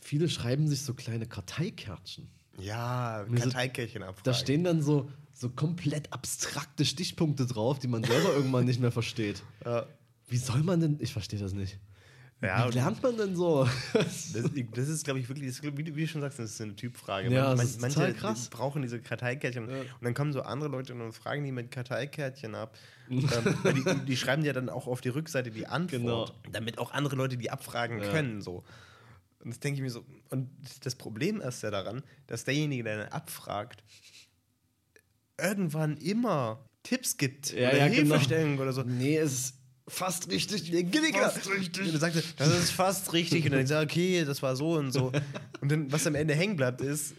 viele schreiben sich so kleine Karteikärtchen. Ja, so- Karteikärchen abfragen. Da stehen dann so, so komplett abstrakte Stichpunkte drauf, die man selber irgendwann nicht mehr versteht. Ja. Wie soll man denn? Ich verstehe das nicht. Ja, Wie lernt man denn so? Das, das ist, glaube ich, wirklich, das wie, du- wie du schon sagst, das ist eine Typfrage. Ja, Man- ist manche krass. brauchen diese Karteikärtchen. Ja. Und dann kommen so andere Leute und fragen die mit Karteikärtchen ab. ähm, weil die, die schreiben ja dann auch auf die Rückseite die Antwort, Genau. damit auch andere Leute die abfragen Ja. können. So. Und das denke ich mir so. Und das Problem ist ja daran, dass derjenige, der dann abfragt, irgendwann immer Tipps gibt Ja, oder ja, genau. Hilfestellungen oder so. nee, es ist fast richtig. Fast richtig. Und dann sagt er, das ist fast richtig. Und dann denkst du, okay, das war so und so. Und dann, was am Ende hängen bleibt, ist,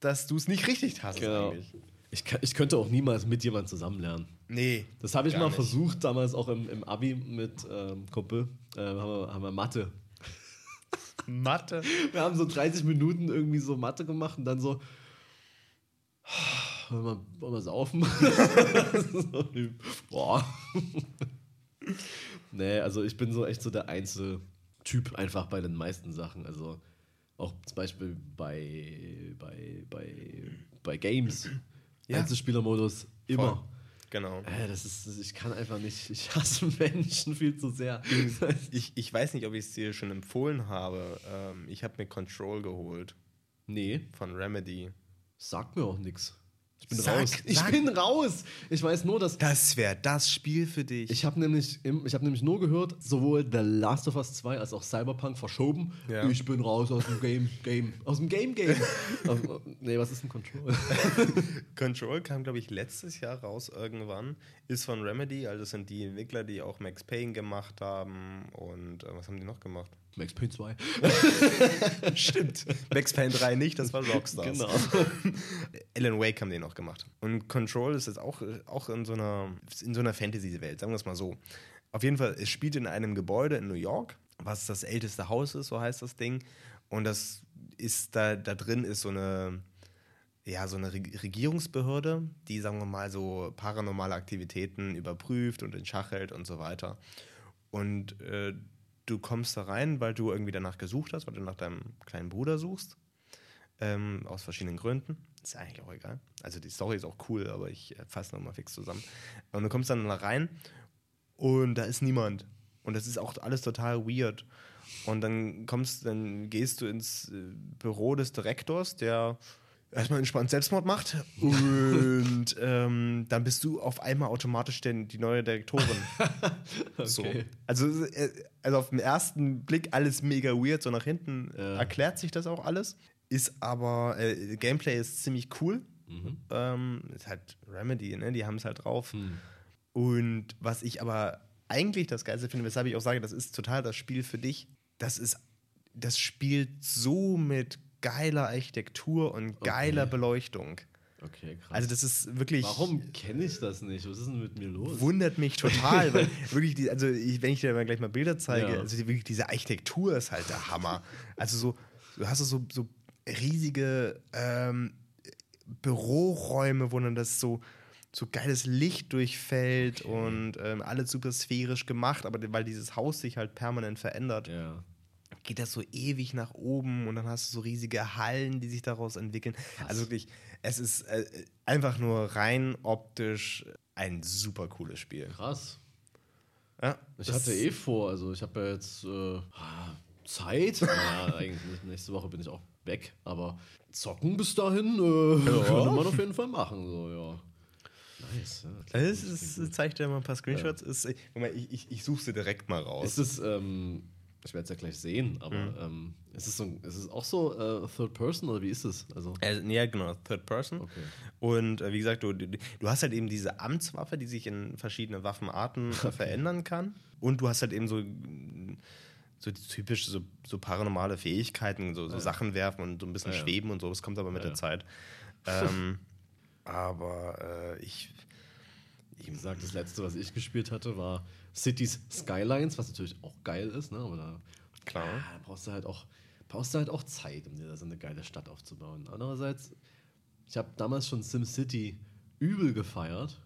dass du es nicht richtig hast Genau. eigentlich. Ich, ich könnte auch niemals mit jemandem zusammen lernen. Nee. Das habe ich Gar mal nicht. versucht, damals auch im, im Abi mit ähm, Kumpel. Äh, haben, wir, haben wir Mathe. Mathe. Wir haben so 30 Minuten irgendwie so Mathe gemacht und dann so. Wollen wir, wollen wir saufen? so, boah. Nee, also ich bin so echt so der Einzeltyp einfach bei den meisten Sachen. Also auch zum Beispiel bei, bei, bei, bei Games. Ja. Einzelspielermodus immer. Voll. Genau. Äh, das ist, ich kann einfach nicht, ich hasse Menschen viel zu sehr. Ich, ich weiß nicht, ob ich es dir schon empfohlen habe. Ähm, ich habe mir Control geholt nee, von Remedy. sagt mir auch nichts. Ich bin Sag- raus. Ich sag- bin raus. Ich weiß nur, dass Das wäre das Spiel für dich. ich habe nämlich, im- ich habe nämlich nur gehört, sowohl The Last of Us 2 als auch Cyberpunk verschoben. Ja. Ich bin raus aus dem Game, Game, aus dem Game, Game. Aber, nee, was ist ein Control? Control kam, glaube ich, letztes Jahr raus irgendwann. Ist von Remedy, also sind die Entwickler, die auch Max Payne gemacht haben. Und äh, was haben die noch gemacht? Max Payne 2. Stimmt. Max Payne 3 nicht, das war Rockstars. Genau. Alan Wake haben den noch gemacht. Und Control ist jetzt auch, auch in so einer, in so einer Fantasy-Welt, sagen wir es mal so. Auf jeden Fall, es spielt in einem Gebäude in New York, was das älteste Haus ist, so heißt das Ding. Und das ist da, da drin ist so eine, ja, so eine Reg- Regierungsbehörde, die, sagen wir mal, so paranormale Aktivitäten überprüft und entschachelt und so weiter. Und äh, du kommst da rein, weil du irgendwie danach gesucht hast, weil du nach deinem kleinen Bruder suchst. Ähm, aus verschiedenen Gründen. Ist eigentlich auch egal. Also die Story ist auch cool, aber ich äh, fasse nochmal fix zusammen. Und du kommst dann da rein und da ist niemand. Und das ist auch alles total weird. Und dann kommst, dann gehst du ins äh, Büro des Direktors, der erstmal entspannt Selbstmord macht. Und ähm, dann bist du auf einmal automatisch den, die neue Direktorin. so. Okay. also, äh, also auf den ersten Blick alles mega weird, so nach hinten Ja. erklärt sich das auch alles. Ist aber, äh, Gameplay ist ziemlich cool. Mhm. Ähm, ist halt Remedy, ne? die haben es halt drauf. Hm. Und was ich aber eigentlich das Geilste finde, weshalb ich auch sage, das ist total das Spiel für dich, das ist, das spielt so mit geiler Architektur und geiler Okay. Beleuchtung. Okay, krass. Also das ist wirklich. Warum kenne ich das nicht? Was ist denn mit mir los? Wundert mich total, weil wirklich, die, also ich, wenn ich dir mal gleich mal Bilder zeige, Ja. also wirklich diese Architektur ist halt der Hammer. Also so, du hast so, so riesige ähm, Büroräume, wo dann das so, so geiles Licht durchfällt Okay. und ähm, alles super sphärisch gemacht, aber weil dieses Haus sich halt permanent verändert, Ja. Geht das so ewig nach oben und dann hast du so riesige Hallen, die sich daraus entwickeln. Also wirklich, es ist äh, einfach nur rein optisch ein super cooles Spiel. Krass. Ja, Ich das- hatte eh vor, also ich habe ja jetzt äh, ah, Zeit. ja, eigentlich. Nächste Woche bin ich auch weg, aber zocken bis dahin äh, könnte man auf jeden Fall machen. So, ja. Nice. Ja, gut, ist, zeigt dir mal ein paar Screenshots. Ist, ich, guck mal, ich, ich, ich suche sie direkt mal raus. Ist es, ähm, ich werde es ja gleich sehen, aber Mhm. ähm, ist, es so, ist es auch so äh, Third Person oder wie ist es? Also, äh, ja, genau, Third Person. okay. Und äh, wie gesagt, du, du, hast halt eben diese Amtswaffe, die sich in verschiedene Waffenarten äh, verändern kann. Und du hast halt eben so, so die typische, so, so paranormale Fähigkeiten, so, so Sachen werfen und so ein bisschen Ja, ja. schweben und so. Das kommt aber mit Ja, der ja. Zeit. Ähm, aber äh, ich. Wie gesagt, das letzte, was ich gespielt hatte, war Cities Skylines, was natürlich auch geil ist, ne? Aber da, Klar. Ja, da brauchst du halt auch, brauchst du halt auch Zeit, um dir da so eine geile Stadt aufzubauen. Andererseits, ich habe damals schon SimCity übel gefeiert.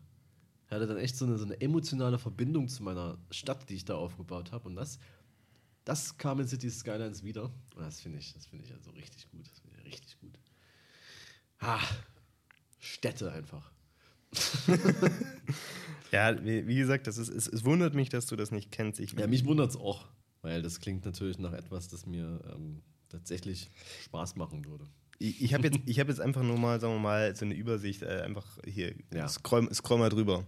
Hatte dann echt so eine, so eine emotionale Verbindung zu meiner Stadt, die ich da aufgebaut habe. Und das, das kam in Cities Skylines wieder. Und das finde ich, das finde ich also richtig gut. Das finde ich richtig gut. Ah, Städte einfach. Ja, wie, gesagt, das ist, es, es wundert mich, dass du das nicht kennst. Ich, Ja, mich wundert es auch, weil das klingt natürlich nach etwas, das mir ähm, tatsächlich Spaß machen würde. Ich, ich habe jetzt, ich hab jetzt einfach nur mal, sagen wir mal, so eine Übersicht. Äh, einfach hier, Ja. scroll, scroll mal drüber.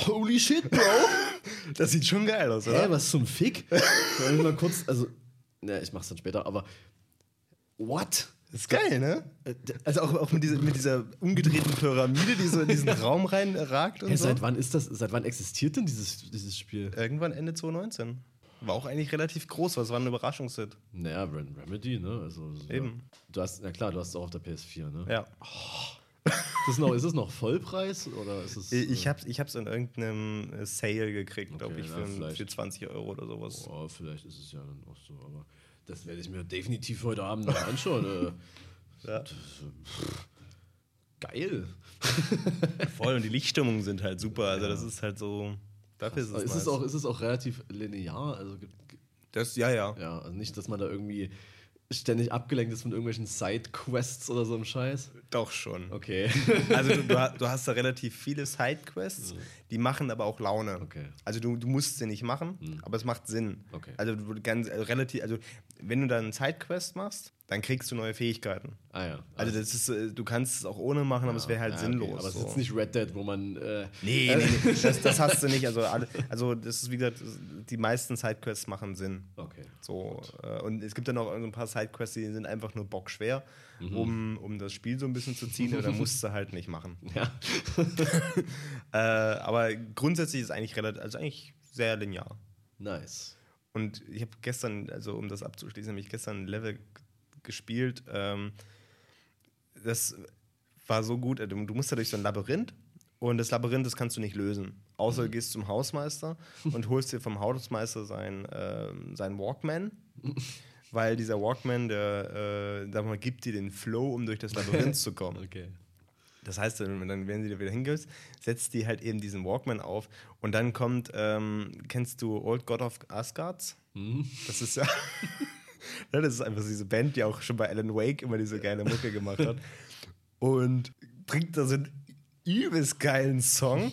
Holy shit, Bro! Das sieht schon geil aus, oder? Hä, was zum Fick? Wollen wir mal kurz, also, ne, ich mach's dann später, aber what? Das ist geil, ne? Äh, Also auch, auch mit, dieser, mit dieser umgedrehten Pyramide, die so in diesen Raum reinragt und so. seit wann ist das, seit wann existiert denn dieses, dieses Spiel? Irgendwann Ende 2019. War auch eigentlich relativ groß, es war ein Überraschungshit. Naja, Rem Remedy, ne? Also, so- Eben. Du hast, na klar, du hast es auch auf der PS4, ne? Ja. Ist, es noch, ist es noch Vollpreis oder ist es. Ich äh, hab's, ich hab's in irgendeinem äh, Sale gekriegt, glaube Okay, ich, na, für, für 20 Euro oder sowas. Oh, vielleicht ist es ja dann auch so, aber das werde ich mir definitiv heute Abend noch anschauen. äh. Ja. Das, äh, geil. Voll, und die Lichtstimmungen sind halt super. Also, das ist halt so. Dafür ist es, ist, nice. es auch, ist es auch relativ linear? Also, Das, ja, ja. ja, also nicht, dass man da irgendwie ständig abgelenkt ist von irgendwelchen Side-Quests oder so einem Scheiß. Doch schon. Okay. Also du, du, ha- du hast da relativ viele Sidequests, die machen aber auch Laune. Okay. Also du, du musst sie nicht machen, aber es macht Sinn. Okay. Also du ganz also relativ, also wenn du dann eine Sidequest machst, dann kriegst du neue Fähigkeiten. Ah ja. Also das ist, äh, du kannst es auch ohne machen, aber es wäre halt ja, sinnlos. Okay. Aber es ist so. jetzt nicht Red Dead, wo man. Äh, Nee, nee, nee, das, das hast du nicht. Also, also das ist wie gesagt, die meisten Sidequests machen Sinn. Okay. So, äh, und es gibt dann auch so ein paar Sidequests, die sind einfach nur bockschwer, Mhm. um, um das Spiel so ein bisschen zu ziehen, dann musst du halt nicht machen. Ja. Äh, aber grundsätzlich ist es eigentlich relativ, also eigentlich sehr linear. Nice. Und ich habe gestern, also um das abzuschließen, habe ich gestern ein Level gespielt. Ähm, das war so gut. äh, Du, du musst ja durch so ein Labyrinth und das Labyrinth, das kannst du nicht lösen. Außer du gehst zum Hausmeister und holst dir vom Hausmeister sein, ähm, sein Walkman. Weil dieser Walkman, der äh, sag mal, gibt dir den Flow, um durch das Labyrinth zu kommen. Okay. Das heißt, dann, wenn sie da wieder hingehst, setzt die halt eben diesen Walkman auf und dann kommt, ähm, kennst du Old God of Asgards? Mhm. Das ist Ja, das ist einfach diese Band, die auch schon bei Alan Wake immer diese geile Mucke gemacht hat und bringt da so einen übelst geilen Song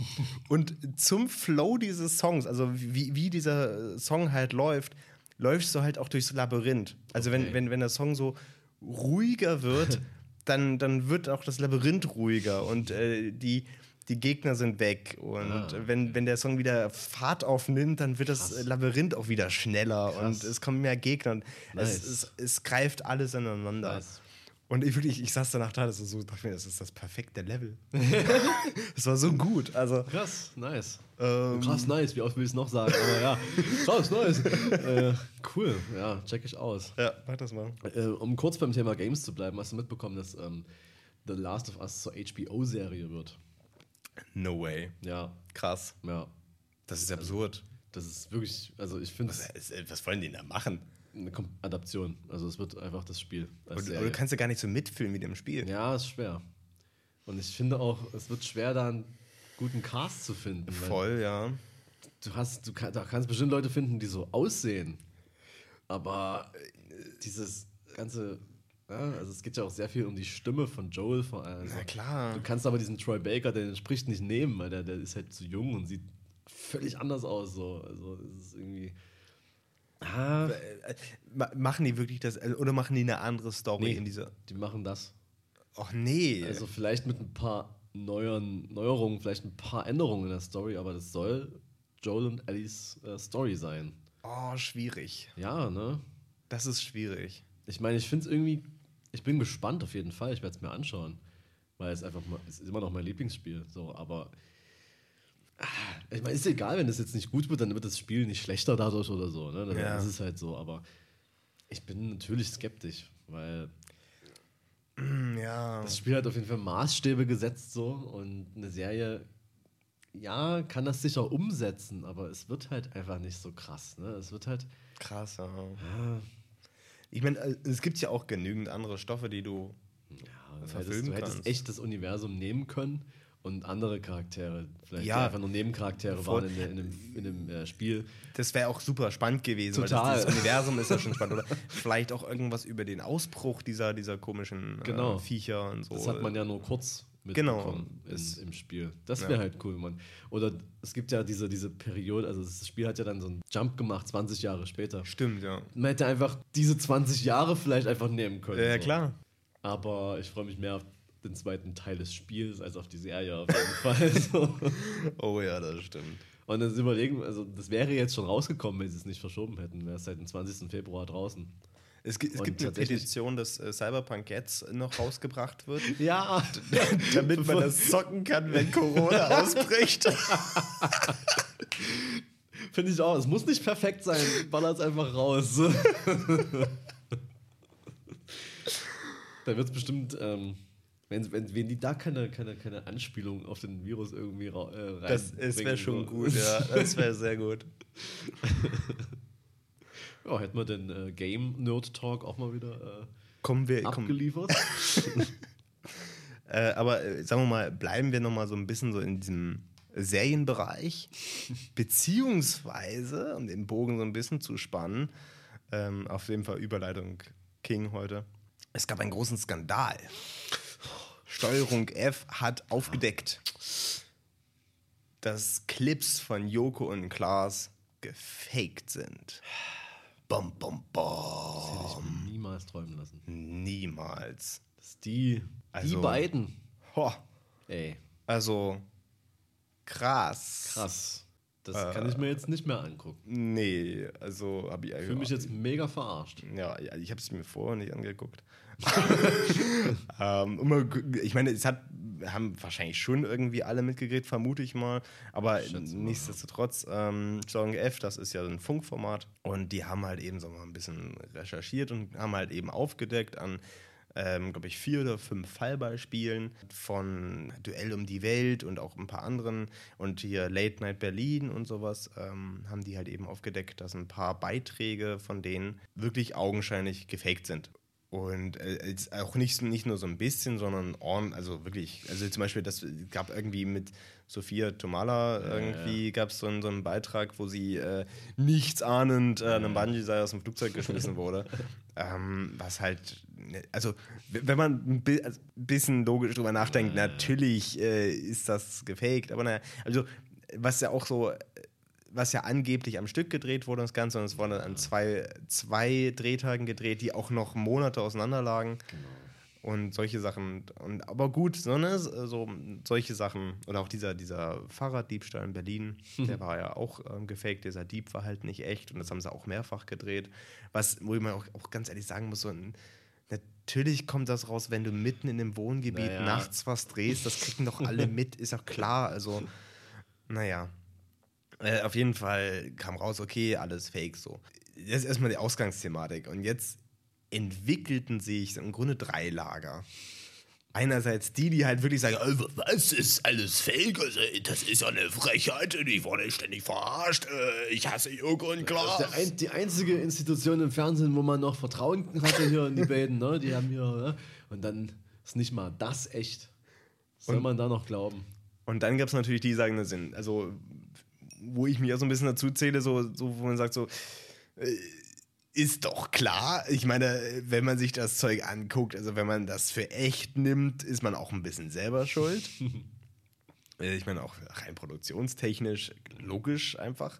und zum Flow dieses Songs, also wie, wie dieser Song halt läuft, läufst du halt auch durchs Labyrinth. Also wenn, Okay. wenn, wenn der Song so ruhiger wird, dann, dann wird auch das Labyrinth ruhiger und äh, die, die Gegner sind weg und Ah, wenn, wenn der Song wieder Fahrt aufnimmt, dann wird das Krass. Labyrinth auch wieder schneller Krass. und es kommen mehr Gegner. Nice. es, es, es greift alles ineinander. Nice. Und ich wirklich, ich saß danach da, das ist so, dachte mir, das ist das perfekte Level. Es war so gut. Also, Krass, nice. ähm, Krass, nice. Wie oft will ich es noch sagen? Aber ja, krass, nice. äh, cool, ja, check ich aus. ja, mach das mal. Äh, um kurz beim Thema Games zu bleiben, hast du mitbekommen, dass ähm, The Last of Us zur HBO-Serie wird? No way. Ja, Krass. ja. Das ist absurd. Das ist wirklich, also ich finde Was, es ist- was wollen die denn da machen? eine Adaption. Also es wird einfach das Spiel. Serie. du kannst ja gar nicht so mitfühlen wie dem Spiel. ja, ist schwer. Und ich finde auch, es wird schwer, da einen guten Cast zu finden. Voll, ja. Du hast, du kann, da kannst bestimmt Leute finden, die so aussehen. Aber äh, dieses ganze, ja, also es geht ja auch sehr viel um die Stimme von Joel vor allem. Also Na klar. Du kannst aber diesen Troy Baker, der den spricht, nicht nehmen, weil der, der ist halt zu jung und sieht völlig anders aus. So. Also es ist irgendwie. Ah, Äh, ma- Machen die wirklich das, äh, oder machen die eine andere Story Nee. in dieser. die machen das. Ach nee. Also vielleicht mit ein paar neueren Neuerungen, vielleicht ein paar Änderungen in der Story, aber das soll Joel und Ellies äh, Story sein. oh, schwierig. Ja, ne? Das ist schwierig. Ich meine, ich finde es irgendwie, ich bin gespannt auf jeden Fall. Ich werde es mir anschauen, weil es einfach mal, es ist immer noch mein Lieblingsspiel. So, aber ah, ich meine, ist egal, wenn das jetzt nicht gut wird, dann wird das Spiel nicht schlechter dadurch oder so. Ne? Dann Ja. ist es halt so. Aber ich bin natürlich skeptisch, weil Ja. das Spiel hat auf jeden Fall Maßstäbe gesetzt so und eine Serie. Ja, kann das sicher umsetzen, aber es wird halt einfach nicht so krass. Ne? Es wird halt. Krass, ja. Ah, Ich meine, äh, es gibt ja auch genügend andere Stoffe, die du. Ja, du hättest, verfilmen du hättest kannst. echt das Universum nehmen können und andere Charaktere, vielleicht Ja. einfach nur Nebencharaktere Voll. waren in, der, in dem, in dem äh, Spiel. Das wäre auch super spannend gewesen, Total. weil das, das Universum ist ja schon spannend. Oder vielleicht auch irgendwas über den Ausbruch dieser, dieser komischen Genau. äh, Viecher und so. Das hat man ja nur kurz. Mitbekommen Das- in, im Spiel. Das Ja. wäre halt cool, Mann. Oder es gibt ja diese, diese Periode, also das Spiel hat ja dann so einen Jump gemacht, 20 Jahre später. Stimmt, ja. Man hätte einfach diese 20 Jahre vielleicht einfach nehmen können. Ja, so. klar. Aber ich freue mich mehr auf den zweiten Teil des Spiels als auf die Serie auf jeden Fall. So. Oh ja, das stimmt. Und dann überlegen, also das wäre jetzt schon rausgekommen, wenn sie es nicht verschoben hätten. Wäre es seit dem 20. Februar draußen. Es, gi- es gibt eine Petition, dass äh, Cyberpunk jetzt noch rausgebracht wird, Ja, damit man das zocken kann, wenn Corona ausbricht. finde ich auch. Es muss nicht perfekt sein. Baller es einfach raus. da wird es bestimmt, ähm, wenn, wenn, wenn die da keine, keine, keine Anspielung auf den Virus irgendwie äh, rein. Das, es wäre schon gut, ja. Das wäre sehr gut. Ja, hätten wir den äh, Game Nerd Talk auch mal wieder Kommen wir, äh, komm, abgeliefert. Äh, aber äh, sagen wir mal, bleiben wir noch mal so ein bisschen so in diesem Serienbereich, beziehungsweise, um den Bogen so ein bisschen zu spannen, ähm, auf jeden Fall Überleitung King heute. Es gab einen großen Skandal. Steuerung F hat aufgedeckt, dass Clips von Joko und Klaas gefaked sind. Bom, bom, bom. Hätte ich niemals träumen lassen. Niemals. Das die, die Also- beiden. Ho. Ey, Also krass. krass. Das Äh, kann ich mir jetzt nicht mehr angucken. Nee, also habe ich Ich fühle mich jetzt mega verarscht. Ja, ja ich habe es mir vorher nicht angeguckt. ähm, ich meine, es hat, haben wahrscheinlich schon irgendwie alle mitgekriegt, vermute ich mal. Aber schätze nichtsdestotrotz, ähm, Song F, das ist ja ein Funkformat. Und die haben halt eben so mal ein bisschen recherchiert und haben halt eben aufgedeckt an, ähm, glaube ich, vier oder fünf Fallbeispielen von Duell um die Welt und auch ein paar anderen. Und hier Late Night Berlin und sowas ähm, haben die halt eben aufgedeckt, dass ein paar Beiträge von denen wirklich augenscheinlich gefaked sind. Und äh, auch nicht, nicht nur so ein bisschen, sondern on, also wirklich, also zum Beispiel, das gab irgendwie mit Sophia Tomala irgendwie gab es so, einen- so einen Beitrag, wo sie äh, nichts ahnend äh, einem Bungee-Seil aus dem Flugzeug geschmissen wurde. ähm, was halt, ne, also wenn man ein bi- also bisschen logisch drüber nachdenkt, natürlich äh, ist das gefaked, aber naja, also was ja auch so was ja angeblich am Stück gedreht wurde, das Ganze, und es wurde an zwei, zwei Drehtagen gedreht, die auch noch Monate auseinander lagen. Und solche Sachen. Und, aber gut, so, ne, so, solche Sachen. Oder auch dieser, dieser Fahrraddiebstahl in Berlin, der war ja auch ähm, gefaked. Dieser Dieb war halt nicht echt. Und das haben sie auch mehrfach gedreht. Was, wo ich mal auch, auch ganz ehrlich sagen muss, so ein, natürlich kommt das raus, wenn du mitten in dem Wohngebiet Naja. nachts was drehst. Das kriegen doch alle mit, ist auch klar. Also, naja. Äh, auf jeden Fall kam raus, okay, alles fake so. Das ist erstmal die Ausgangsthematik. Und jetzt entwickelten sich im Grunde drei Lager. Einerseits die, die halt wirklich sagen, äh, was ist alles fake? Also, das ist ja eine Frechheit, ich wurde ständig verarscht, äh, ich hasse Joko und Das Klaas. ist der ein, die einzige Institution im Fernsehen, wo man noch Vertrauen hatte hier in die beiden, ne? Die haben hier, ne? Und dann ist nicht mal das echt. Soll man da noch glauben? Und dann gab es natürlich die, die sagen, das sind, also, wo ich mich ja so ein bisschen dazu zähle, so, so wo man sagt, so, äh, ist doch klar. Ich meine, wenn man sich das Zeug anguckt, also wenn man das für echt nimmt, ist man auch ein bisschen selber schuld. Äh, ich meine, auch rein produktionstechnisch, logisch einfach.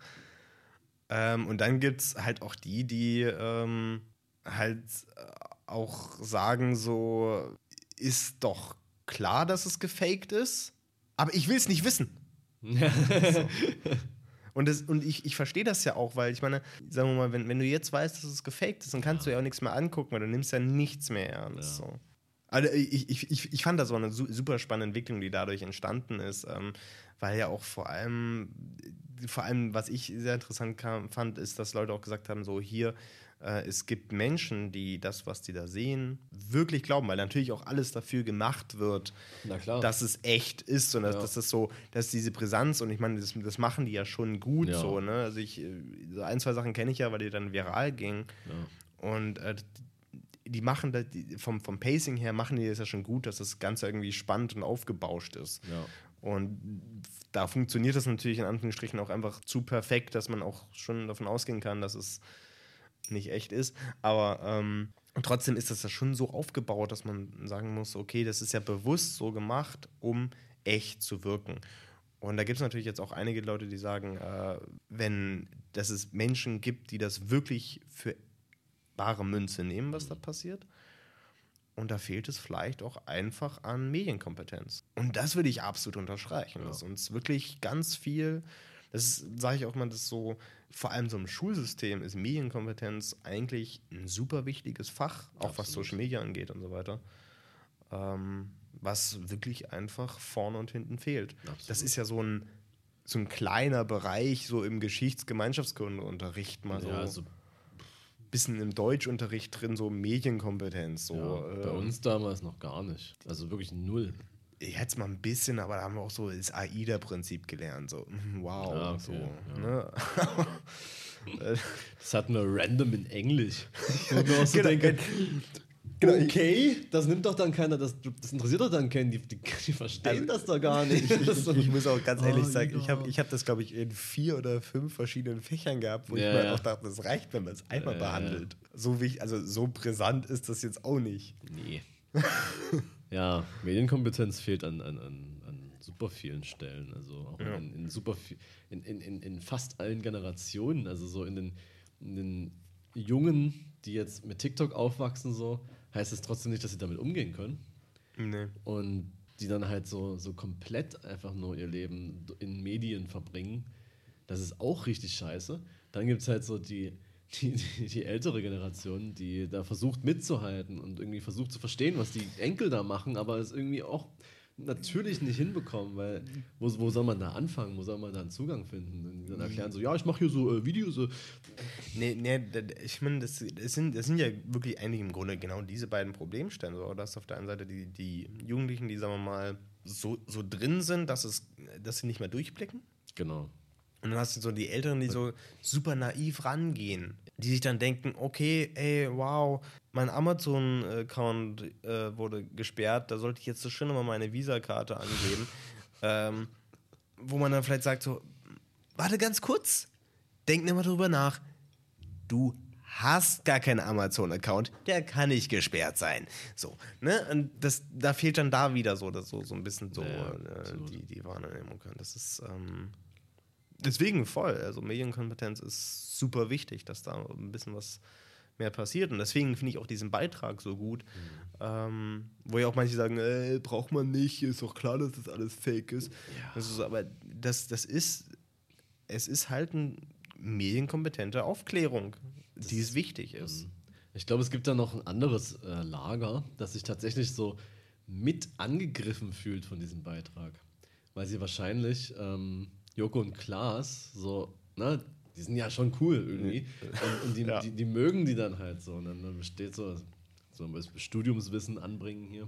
Ähm, und dann gibt es halt auch die, die ähm, halt äh, auch sagen, so, ist doch klar, dass es gefaked ist, aber ich will es nicht wissen. Und, das, und ich, ich verstehe das ja auch, weil ich meine, sagen wir mal, wenn, wenn du jetzt weißt, dass es gefaked ist, dann kannst du ja auch nichts mehr angucken, weil du nimmst ja nichts mehr ernst. Ja. So. Also ich, ich, ich, ich fand das so eine su- super spannende Entwicklung, die dadurch entstanden ist, ähm, weil ja auch vor allem, vor allem, was ich sehr interessant kam, fand, ist, dass Leute auch gesagt haben, so hier, es gibt Menschen, die das, was die da sehen, wirklich glauben, weil natürlich auch alles dafür gemacht wird, dass es echt ist und dass, Ja. dass das so, dass diese Brisanz und ich meine, das, das machen die ja schon gut Ja. so, ne? Also ich, äh, so ein, zwei Sachen kenne ich ja, weil die dann viral gingen. Ja. Und äh, die machen das, die, vom, vom Pacing her machen die das ja schon gut, dass das Ganze irgendwie spannend und aufgebauscht ist. Und da funktioniert das natürlich in Anführungsstrichen auch einfach zu perfekt, dass man auch schon davon ausgehen kann, dass es nicht echt ist. Aber ähm, trotzdem ist das ja schon so aufgebaut, dass man sagen muss, okay, das ist ja bewusst so gemacht, um echt zu wirken. Und da gibt es natürlich jetzt auch einige Leute, die sagen, äh, wenn dass es Menschen gibt, die das wirklich für bare Münze nehmen, was da passiert. Und da fehlt es vielleicht auch einfach an Medienkompetenz. Und das würde ich absolut unterstreichen. Ja. Dass uns wirklich ganz viel, das sage ich auch mal, das so, vor allem so im Schulsystem ist Medienkompetenz eigentlich ein super wichtiges Fach, auch was Absolut. Social Media angeht und so weiter. Ähm, was wirklich einfach vorne und hinten fehlt. Absolut. Das ist ja so ein, so ein kleiner Bereich, so im Geschichtsgemeinschaftskundeunterricht mal so ja, also, bisschen im Deutschunterricht drin, so Medienkompetenz. So, ja, bei äh, uns damals noch gar nicht. Also wirklich null. Ich hätte es mal ein bisschen, aber da haben wir auch so das AIDA-Prinzip gelernt. So, mhm, wow. Ah, okay, so, ja. ne? Das hatten wir random in Englisch. Ich so Genau, denke, genau. okay, das nimmt doch dann keiner, das, das interessiert doch dann keinen, die, die, die verstehen Also, das doch gar nicht. So- ich muss auch ganz ehrlich Ah, sagen, ich habe ja. ich hab das, glaube ich, in vier oder fünf verschiedenen Fächern gehabt, wo Ja, ich mir ja. auch dachte, das reicht, wenn man es einmal Ja, ja, behandelt. So wichtig, also so brisant ist das jetzt auch nicht. Nee. Ja, Medienkompetenz fehlt an, an, an, an super vielen Stellen. Also auch Ja. in, in super viel, in, in, in, in fast allen Generationen. Also so in den, in den Jungen, die jetzt mit TikTok aufwachsen, so, heißt es trotzdem nicht, dass sie damit umgehen können. Nee. Und die dann halt so, so komplett einfach nur ihr Leben in Medien verbringen. Das ist auch richtig scheiße. Dann gibt es halt so die, die, die, die ältere Generation, die da versucht mitzuhalten und irgendwie versucht zu verstehen, was die Enkel da machen, aber es irgendwie auch natürlich nicht hinbekommen, weil wo, wo soll man da anfangen? Wo soll man da einen Zugang finden? Und die dann erklären so, ja, ich mache hier so äh, Videos. So. Nee, nee, ich meine, das, das, sind, das sind ja wirklich eigentlich im Grunde genau diese beiden Problemstellen. So, dass auf der einen Seite die, die Jugendlichen, die, sagen wir mal, so, so drin sind, dass, es, dass sie nicht mehr durchblicken. Genau. Und dann hast du so die Älteren, die so super naiv rangehen, die sich dann denken, okay, ey, wow, mein Amazon-Account äh, wurde gesperrt, da sollte ich jetzt so schön nochmal meine Visa-Karte angeben. ähm, wo man dann vielleicht sagt so, warte ganz kurz, denk nicht mal drüber nach. Du hast gar keinen Amazon-Account, der kann nicht gesperrt sein. So, ne? Und das, da fehlt dann da wieder so, das so, so ein bisschen so Ja, äh, die, die Wahrnehmung. Das ist, ähm, Deswegen voll. Also Medienkompetenz ist super wichtig, dass da ein bisschen was mehr passiert. Und deswegen finde ich auch diesen Beitrag so gut. Mhm. Ähm, wo ja auch manche sagen, äh, braucht man nicht, ist doch klar, dass das alles fake ist. Ja. Das ist aber das, das ist, es ist halt eine medienkompetente Aufklärung, das die ist wichtig ist. Mhm. Ich glaube, es gibt da noch ein anderes äh, Lager, das sich tatsächlich so mit angegriffen fühlt von diesem Beitrag. Weil sie wahrscheinlich ähm, Joko und Klaas so, ne, die sind ja schon cool irgendwie. Und, und die, ja. die, die, mögen die dann halt so. Und dann besteht so, so ein Studiumswissen anbringen hier.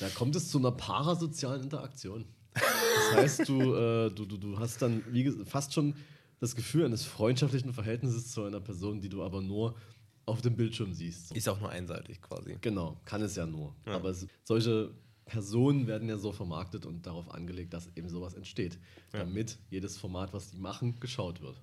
Da kommt es zu einer parasozialen Interaktion. Das heißt, du, äh, du, du, du hast dann wie, fast schon das Gefühl eines freundschaftlichen Verhältnisses zu einer Person, die du aber nur auf dem Bildschirm siehst. So. Ist auch nur einseitig quasi. Genau, kann es ja nur. Ja. Aber es, solche Personen werden ja so vermarktet und darauf angelegt, dass eben sowas entsteht, ja. damit jedes Format, was die machen, geschaut wird.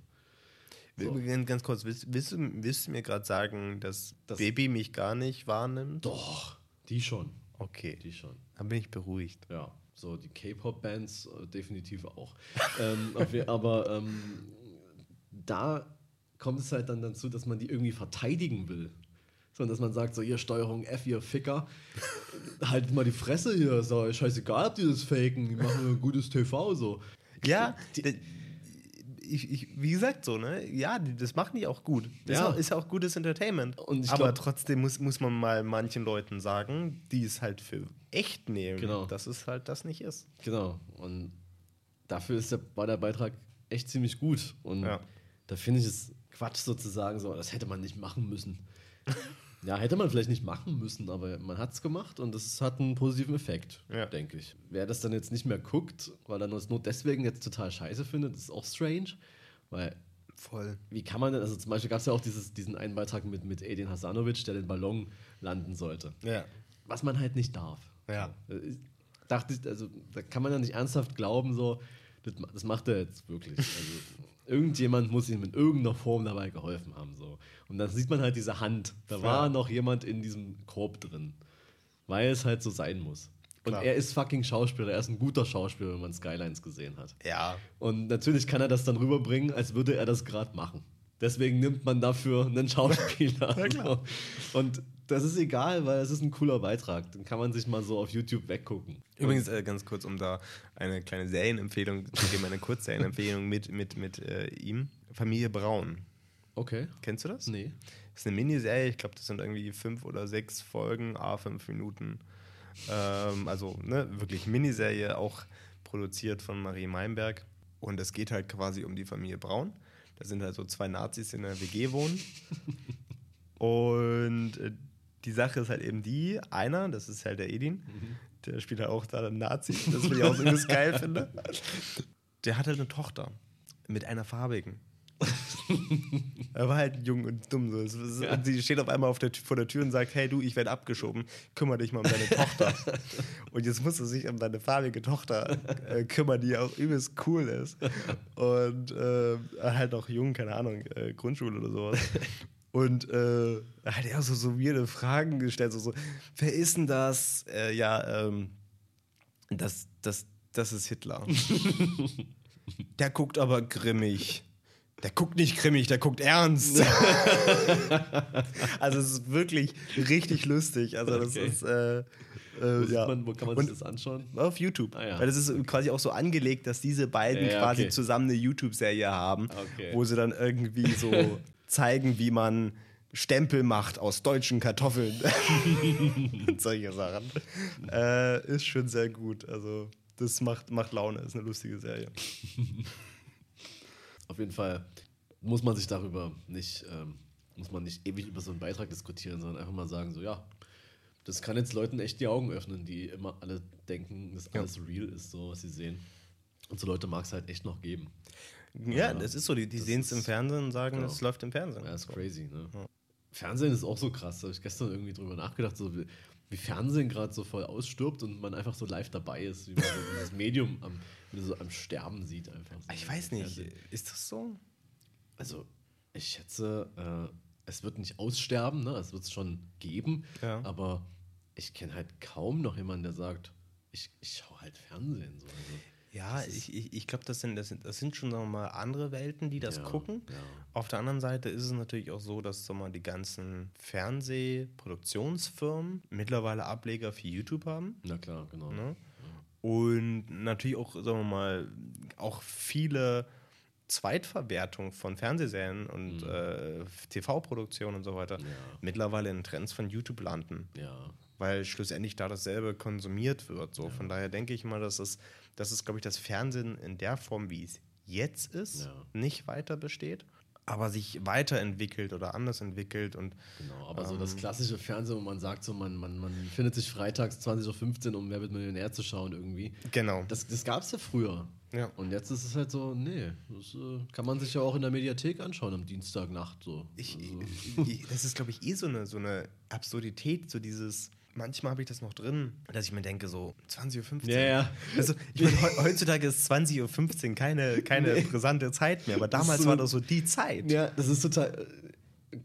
So. Ganz kurz, willst, willst, du, willst du mir gerade sagen, dass das Baby mich gar nicht wahrnimmt? Doch, die schon. Okay. Die schon. Dann bin ich beruhigt. Ja, so die K-Pop-Bands äh, definitiv auch. ähm, aber ähm, da kommt es halt dann dazu, dass man die irgendwie verteidigen will. Sondern dass man sagt, so, ihr Steuerung F, ihr Ficker, haltet mal die Fresse hier, doch scheißegal, ob die das faken, die machen ein gutes TV, so. Ja, die, ich, ich, wie gesagt, so, ne? Ja, das machen die auch gut. Das ja. ist, auch, gutes Entertainment. Aber glaub, trotzdem muss, muss man mal manchen Leuten sagen, die es halt für echt nehmen, genau. dass es halt das nicht ist. Genau. Und dafür ist der, war der Beitrag echt ziemlich gut. Und ja. da finde ich es Quatsch sozusagen, so, das hätte man nicht machen müssen. ja, hätte man vielleicht nicht machen müssen, aber man hat es gemacht und es hat einen positiven Effekt, ja. denke ich. Wer das dann jetzt nicht mehr guckt, weil er das nur deswegen jetzt total scheiße findet, ist auch strange, weil Voll. Wie kann man denn, also zum Beispiel gab es ja auch dieses, diesen einen Beitrag mit, mit Edin Hasanovic, der den Ballon landen sollte. Ja. Was man halt nicht darf. Ja. Ich dachte ich, also da kann man ja nicht ernsthaft glauben, so, das, das macht er jetzt wirklich. Also, irgendjemand muss ihm in irgendeiner Form dabei geholfen haben. So. Und dann sieht man halt diese Hand. Da ja. war noch jemand in diesem Korb drin. Weil es halt so sein muss. Und Klar. er ist fucking Schauspieler. Er ist ein guter Schauspieler, wenn man Skylines gesehen hat. Ja. Und natürlich kann er das dann rüberbringen, als würde er das gerade machen. Deswegen nimmt man dafür einen Schauspieler. ja, klar. Und das ist egal, weil es ist ein cooler Beitrag. Den kann man sich mal so auf YouTube weggucken. Übrigens, äh, ganz kurz, um da eine kleine Serienempfehlung zu geben, eine Kurzserienempfehlung mit, mit, mit äh, ihm. Familie Braun. Okay. Kennst du das? Nee. Das ist eine Miniserie, ich glaube, das sind irgendwie fünf oder sechs Folgen, a fünf Minuten. Ähm, also ne, wirklich Miniserie, auch produziert von Marie Meinberg. Und es geht halt quasi um die Familie Braun. Da sind halt so zwei Nazis in einer WG wohnen. Und äh, die Sache ist halt eben die, einer, das ist halt der Edin, mhm. der spielt halt auch da einen Nazi, das ich auch so geil finde. Der hat halt eine Tochter mit einer farbigen. er war halt jung und dumm. So. Ist, ja. Und sie steht auf einmal auf der, vor der Tür und sagt: Hey, du, ich werde abgeschoben. Kümmere dich mal um deine Tochter. und jetzt musst du sich um deine farbige Tochter äh, kümmern, die auch übelst cool ist. Und äh, halt auch jung, keine Ahnung, äh, Grundschule oder sowas. Und äh, hat er so, so weirde Fragen gestellt, so, so wer ist denn das? Äh, ja, ähm, das, das, das ist Hitler. der guckt aber grimmig. Der guckt nicht grimmig, der guckt ernst. also es ist wirklich richtig lustig. Also das okay. ist äh, äh, ja. man, wo kann man sich das anschauen? Auf YouTube. Ah, ja. Weil das ist quasi auch so angelegt, dass diese beiden ja, quasi okay. zusammen eine YouTube-Serie haben, wo sie dann irgendwie so zeigen, wie man Stempel macht aus deutschen Kartoffeln. Solche Sachen. Äh, ist schon sehr gut. Also, das macht, macht Laune, ist eine lustige Serie. Auf jeden Fall muss man sich darüber nicht, ähm, muss man nicht ewig über so einen Beitrag diskutieren, sondern einfach mal sagen, so ja, das kann jetzt Leuten echt die Augen öffnen, die immer alle denken, dass alles ja. real ist, so was sie sehen. Und so Leute mag es halt echt noch geben. Ja, das ist so. Die, die sehen es im Fernsehen und sagen, es läuft im Fernsehen. Ja, ist crazy, ne? Fernsehen ist auch so krass. Da habe ich gestern irgendwie drüber nachgedacht, so wie, wie Fernsehen gerade so voll ausstirbt und man einfach so live dabei ist, wie man so dieses Medium am, so am Sterben sieht. Einfach so ich weiß nicht, Fernsehen. ist das so? Also, ich schätze, äh, es wird nicht aussterben, ne? es wird es schon geben, ja. aber ich kenne halt kaum noch jemanden, der sagt, ich, ich schaue halt Fernsehen. So. Also, Ja, ich, ich, ich glaube, das sind, das, sind, das sind schon sagen mal, andere Welten, die das Ja, gucken. ja. Auf der anderen Seite ist es natürlich auch so, dass sagen mal, die ganzen Fernsehproduktionsfirmen mittlerweile Ableger für YouTube haben. Na klar, genau. Ne? Und natürlich auch, sagen wir mal, auch viele Zweitverwertung von Fernsehserien und äh, TV-Produktionen und so weiter Mhm. Mittlerweile in Trends von YouTube landen Ja. Weil schlussendlich da dasselbe konsumiert wird. So. Von daher denke ich mal, dass es, dass es, glaube ich, das Fernsehen in der Form, wie es jetzt ist, Ja. nicht weiter besteht, aber sich weiterentwickelt oder anders entwickelt und Genau, aber so das klassische Fernsehen, wo man sagt, so man, man, man findet sich freitags 20.15 Uhr, um Wer wird Millionär zu schauen irgendwie. genau. Das, das gab es ja früher. Ja. Und jetzt ist es halt so, nee, das äh, kann man sich ja auch in der Mediathek anschauen am Dienstagnacht. So. Ich, also, ich, das ist, glaube ich, eh so eine, so eine Absurdität, so dieses. Manchmal habe ich das noch drin, dass ich mir denke, so 20.15 Uhr. Ja, ja. Also, ich meine, heu- heutzutage ist 20.15 Uhr keine, keine brisante Zeit mehr, aber damals so- war das so die Zeit. ja, das ist total.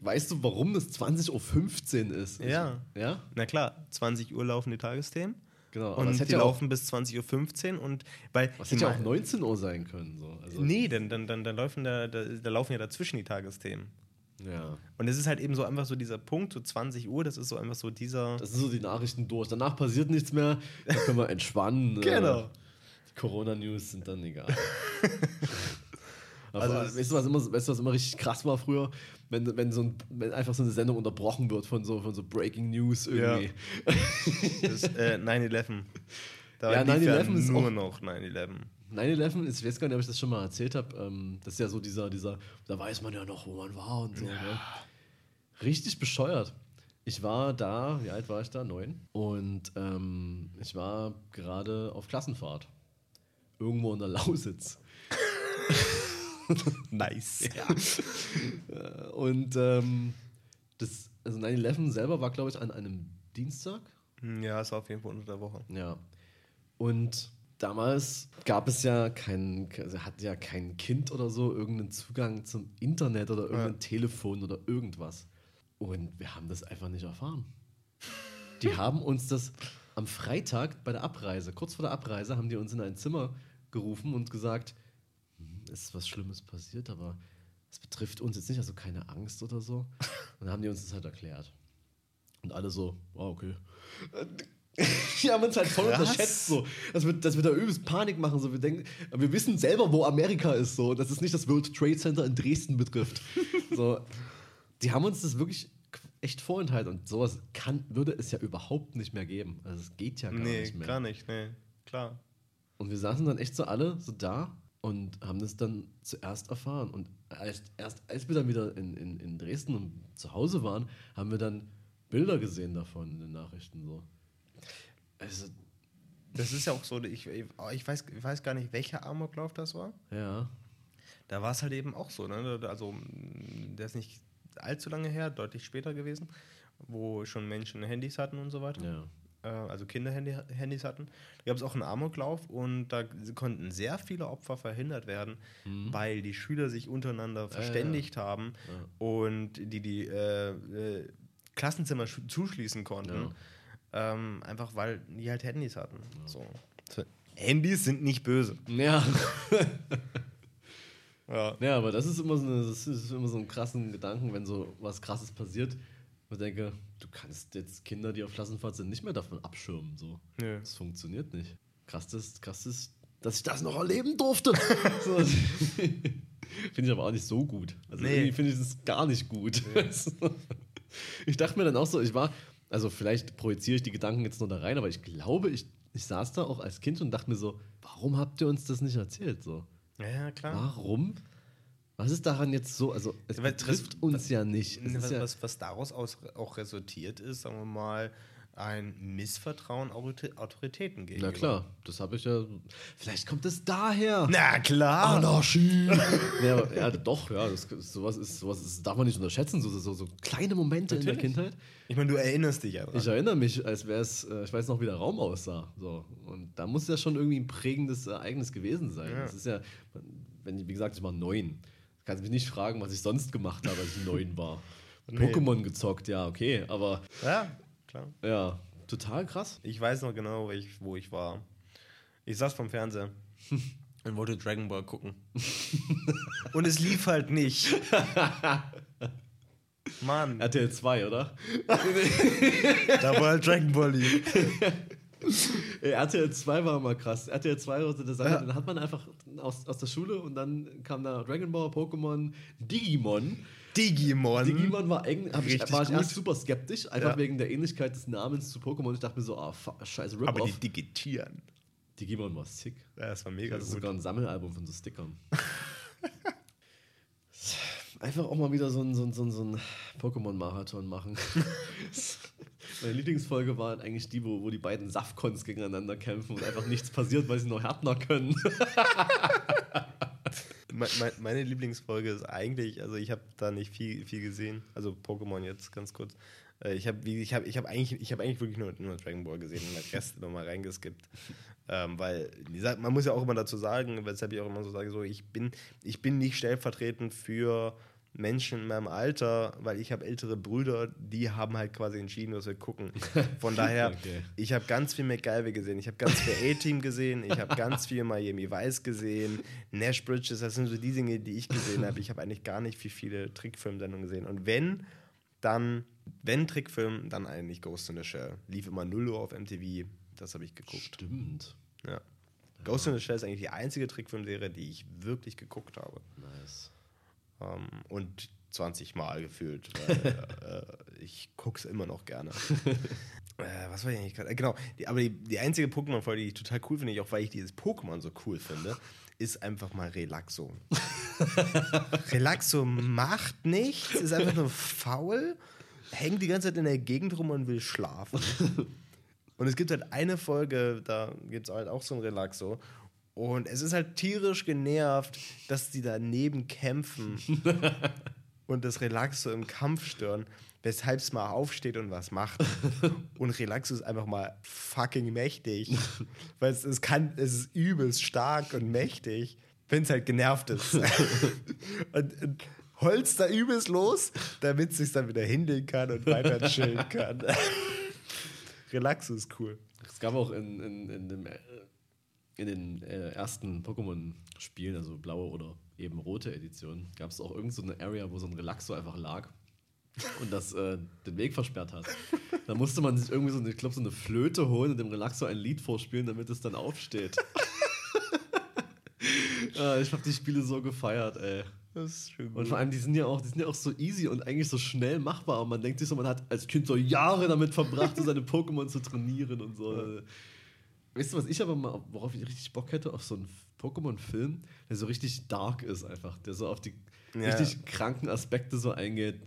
Weißt du, warum das 20.15 Uhr ist? Ja. Ja? Na klar, 20 Uhr laufen die Tagesthemen. Genau. aber Und es die ja auch, laufen bis 20.15 Uhr und weil. was hätte ja auch mal- 19 Uhr sein können. So. Also, Nee, dann, dann, dann, dann laufen da, da, da laufen ja dazwischen die Tagesthemen. Ja. Und es ist halt eben so einfach so dieser Punkt, so 20 Uhr, das ist so einfach so dieser. Das sind so die Nachrichten durch. Danach passiert nichts mehr. Da können wir entspannen. Genau. Äh, die Corona-News sind dann egal. Also es- weißt, du, was immer, weißt du, was immer richtig krass war früher? Wenn, wenn, so ein, wenn einfach so eine Sendung unterbrochen wird von so, von so Breaking News irgendwie. Das, äh, 9-11. Da Ja, lief 9/11 ist nur auch- noch 9-11. 9-11 ist, ich weiß gar nicht, ob ich das schon mal erzählt habe, ähm, das ist ja so dieser, dieser, da weiß man ja noch, wo man war und so. Ne? Richtig bescheuert. Ich war da, wie alt war ich da? Neun. Und ähm, ich war gerade auf Klassenfahrt. Irgendwo in der Lausitz. Nice. Äh, Und ähm, das, also 9-11 selber war, glaube ich, an einem Dienstag. Ja, es war auf jeden Fall unter der Woche. Ja. Und damals gab es ja kein, also hatte ja kein Kind oder so irgendeinen Zugang zum Internet oder irgendein Telefon oder irgendwas. Und wir haben das einfach nicht erfahren. Die haben uns das am Freitag bei der Abreise, kurz vor der Abreise, haben die uns in ein Zimmer gerufen und gesagt, "Hm, es ist was Schlimmes passiert, aber es betrifft uns jetzt nicht, also keine Angst oder so. Und dann haben die uns das halt erklärt. Und alle so, oh, okay. Die haben uns halt voll Krass. unterschätzt, so. Dass wir, dass wir da übelst Panik machen. So. Wir, denken, wir wissen selber, wo Amerika ist, so. Dass es nicht das World Trade Center in Dresden betrifft. so. Die haben uns das wirklich echt vorenthalten. Und sowas kann, würde es ja überhaupt nicht mehr geben. Also es geht ja gar nee, nicht mehr. gar nicht, nee. Klar. Und wir saßen dann echt so alle so da und haben das dann zuerst erfahren. Und erst, erst als wir dann wieder in, in, in Dresden und zu Hause waren, haben wir dann Bilder gesehen davon in den Nachrichten. So. Also, Das ist ja auch so, ich, ich, weiß, ich weiß gar nicht, welcher Amoklauf das war. ja. Da war es halt eben auch so, ne? Also, der ist nicht allzu lange her, deutlich später gewesen, wo schon Menschen Handys hatten und so weiter. Ja. Äh, also Kinder-Handys hatten. Da gab es auch einen Amoklauf und da konnten sehr viele Opfer verhindert werden, weil die Schüler sich untereinander verständigt haben und die die äh, äh, Klassenzimmer sch- zuschließen konnten. Ähm, einfach weil die halt Handys hatten. So. Handys sind nicht böse. Ja. Ja. ja, aber das ist immer so, eine, das ist immer so ein krassen Gedanken, wenn so was Krasses passiert. Ich denke, du kannst jetzt Kinder, die auf Klassenfahrt sind, nicht mehr davon abschirmen. So. Nö. Das funktioniert nicht. Krass ist, krass ist, dass ich das noch erleben durfte. so. Finde ich aber auch nicht so gut. Also Nee. irgendwie finde ich das gar nicht gut. ich dachte mir dann auch so, ich war, also vielleicht projiziere ich die Gedanken jetzt nur da rein, aber ich glaube, ich, ich saß da auch als Kind und dachte mir so, warum habt ihr uns das nicht erzählt? So, Ja, ja, klar. warum? Was ist daran jetzt so? Also, es Was- betrifft was- uns ja nicht. Was, ja, was, was daraus aus, auch resultiert ist, sagen wir mal, ein Missvertrauen Autoritä- Autoritäten gegenüber. na klar, das habe ich ja. Vielleicht kommt es daher. Na klar. Anarchie. ja, aber, ja, doch, ja, das, sowas, ist, sowas ist, darf man nicht unterschätzen. So, so, so kleine Momente in der Natürlich. Kindheit. Ich meine, du erinnerst dich ja dran. Ich erinnere mich, als wäre es, äh, ich weiß noch, wie der Raum aussah. So. Und da muss ja schon irgendwie ein prägendes Ereignis gewesen sein. Ja. Das ist ja, wenn ich, wie gesagt, ich war neun. Du kannst mich nicht fragen, was ich sonst gemacht habe, als ich neun war. Nee. Pokémon gezockt, ja, okay, aber ja, klar. ja, total krass. Ich weiß noch genau, wo ich, wo ich war. Ich saß vom Fernseher. und wollte Dragon Ball gucken. und es lief halt nicht. Mann. RTL 2, oder? da war halt Dragon Ball lief. Ey, RTL 2 war mal krass. RTL 2 war so eine Sache, ja. dann hat man einfach aus, aus der Schule und dann kam da Dragon Ball, Pokémon, Digimon. Digimon. Digimon war, eng, ich, war ich erst super skeptisch, einfach ja. wegen der Ähnlichkeit des Namens zu Pokémon. Ich dachte mir so, ah, oh, scheiße, rip Aber die digitieren. Digimon war sick. Ja, das war mega das ist sogar ein Sammelalbum von so Stickern. einfach auch mal wieder so ein, so ein, so ein, so ein Pokémon-Marathon machen. Meine Lieblingsfolge war eigentlich die, wo, wo die beiden Safkons gegeneinander kämpfen und einfach nichts passiert, weil sie noch Härtner können. meine Lieblingsfolge ist eigentlich, also ich habe da nicht viel, viel gesehen, also Pokémon jetzt ganz kurz. Äh, ich habe ich hab, ich hab eigentlich, hab eigentlich wirklich nur, nur Dragon Ball gesehen und den Rest nochmal reingeskippt. Ähm, weil man muss ja auch immer dazu sagen, weshalb ich auch immer so sage, so ich bin, ich bin nicht stellvertretend für Menschen in meinem Alter, weil ich habe ältere Brüder, die haben halt quasi entschieden, was wir gucken. Von daher, okay. ich habe ganz viel MacGyver gesehen, ich habe ganz viel A-Team gesehen, ich habe ganz viel Miami Vice gesehen, Nash Bridges, das sind so die Dinge, die ich gesehen habe. Ich habe eigentlich gar nicht viel viele Trickfilmsendungen gesehen. Und wenn, dann, wenn Trickfilm, dann eigentlich Ghost in the Shell. Lief immer 0 Uhr auf MTV, das habe ich geguckt. Stimmt. Ja. Ghost in the Shell ist eigentlich die einzige Trickfilmserie, die ich wirklich geguckt habe. Nice. Ähm, und 20 Mal gefühlt. Weil, äh, ich gucke es immer noch gerne. äh, was war ich eigentlich gerade? Äh, genau, die, aber die, die einzige Pokémon-Folge, die ich total cool finde, auch weil ich dieses Pokémon so cool finde, ist einfach mal Relaxo. Relaxo macht nichts, ist einfach nur faul, hängt die ganze Zeit in der Gegend rum und will schlafen. Und es gibt halt eine Folge, da gibt es halt auch so ein Relaxo. Und es ist halt tierisch genervt, dass die daneben kämpfen und das Relaxo im Kampf stören, weshalb es mal aufsteht und was macht. Und Relaxo ist einfach mal fucking mächtig. Weil es, es kann, es ist übelst stark und mächtig, wenn es halt genervt ist. und, und holzt da übelst los, damit es sich dann wieder hinlegen kann und weiter chillen kann. Relaxo ist cool. Es gab auch in, in, in dem in den äh, ersten Pokémon-Spielen, also blaue oder eben rote Edition, gab es auch irgendeine so Area, wo so ein Relaxo einfach lag und das äh, den Weg versperrt hat. Da musste man sich irgendwie so eine, ich glaub, so eine Flöte holen und dem Relaxo ein Lied vorspielen, damit es dann aufsteht. ja, ich habe die Spiele so gefeiert, ey. Das ist schön und vor allem, die sind ja auch, die sind ja auch so easy und eigentlich so schnell machbar. Und man denkt sich so, man hat als Kind so Jahre damit verbracht, seine Pokémon zu trainieren und so. Weißt du, was ich aber mal, worauf ich richtig Bock hätte, auf so einen Pokémon-Film, der so richtig dark ist einfach, der so auf die ja. richtig kranken Aspekte so eingeht,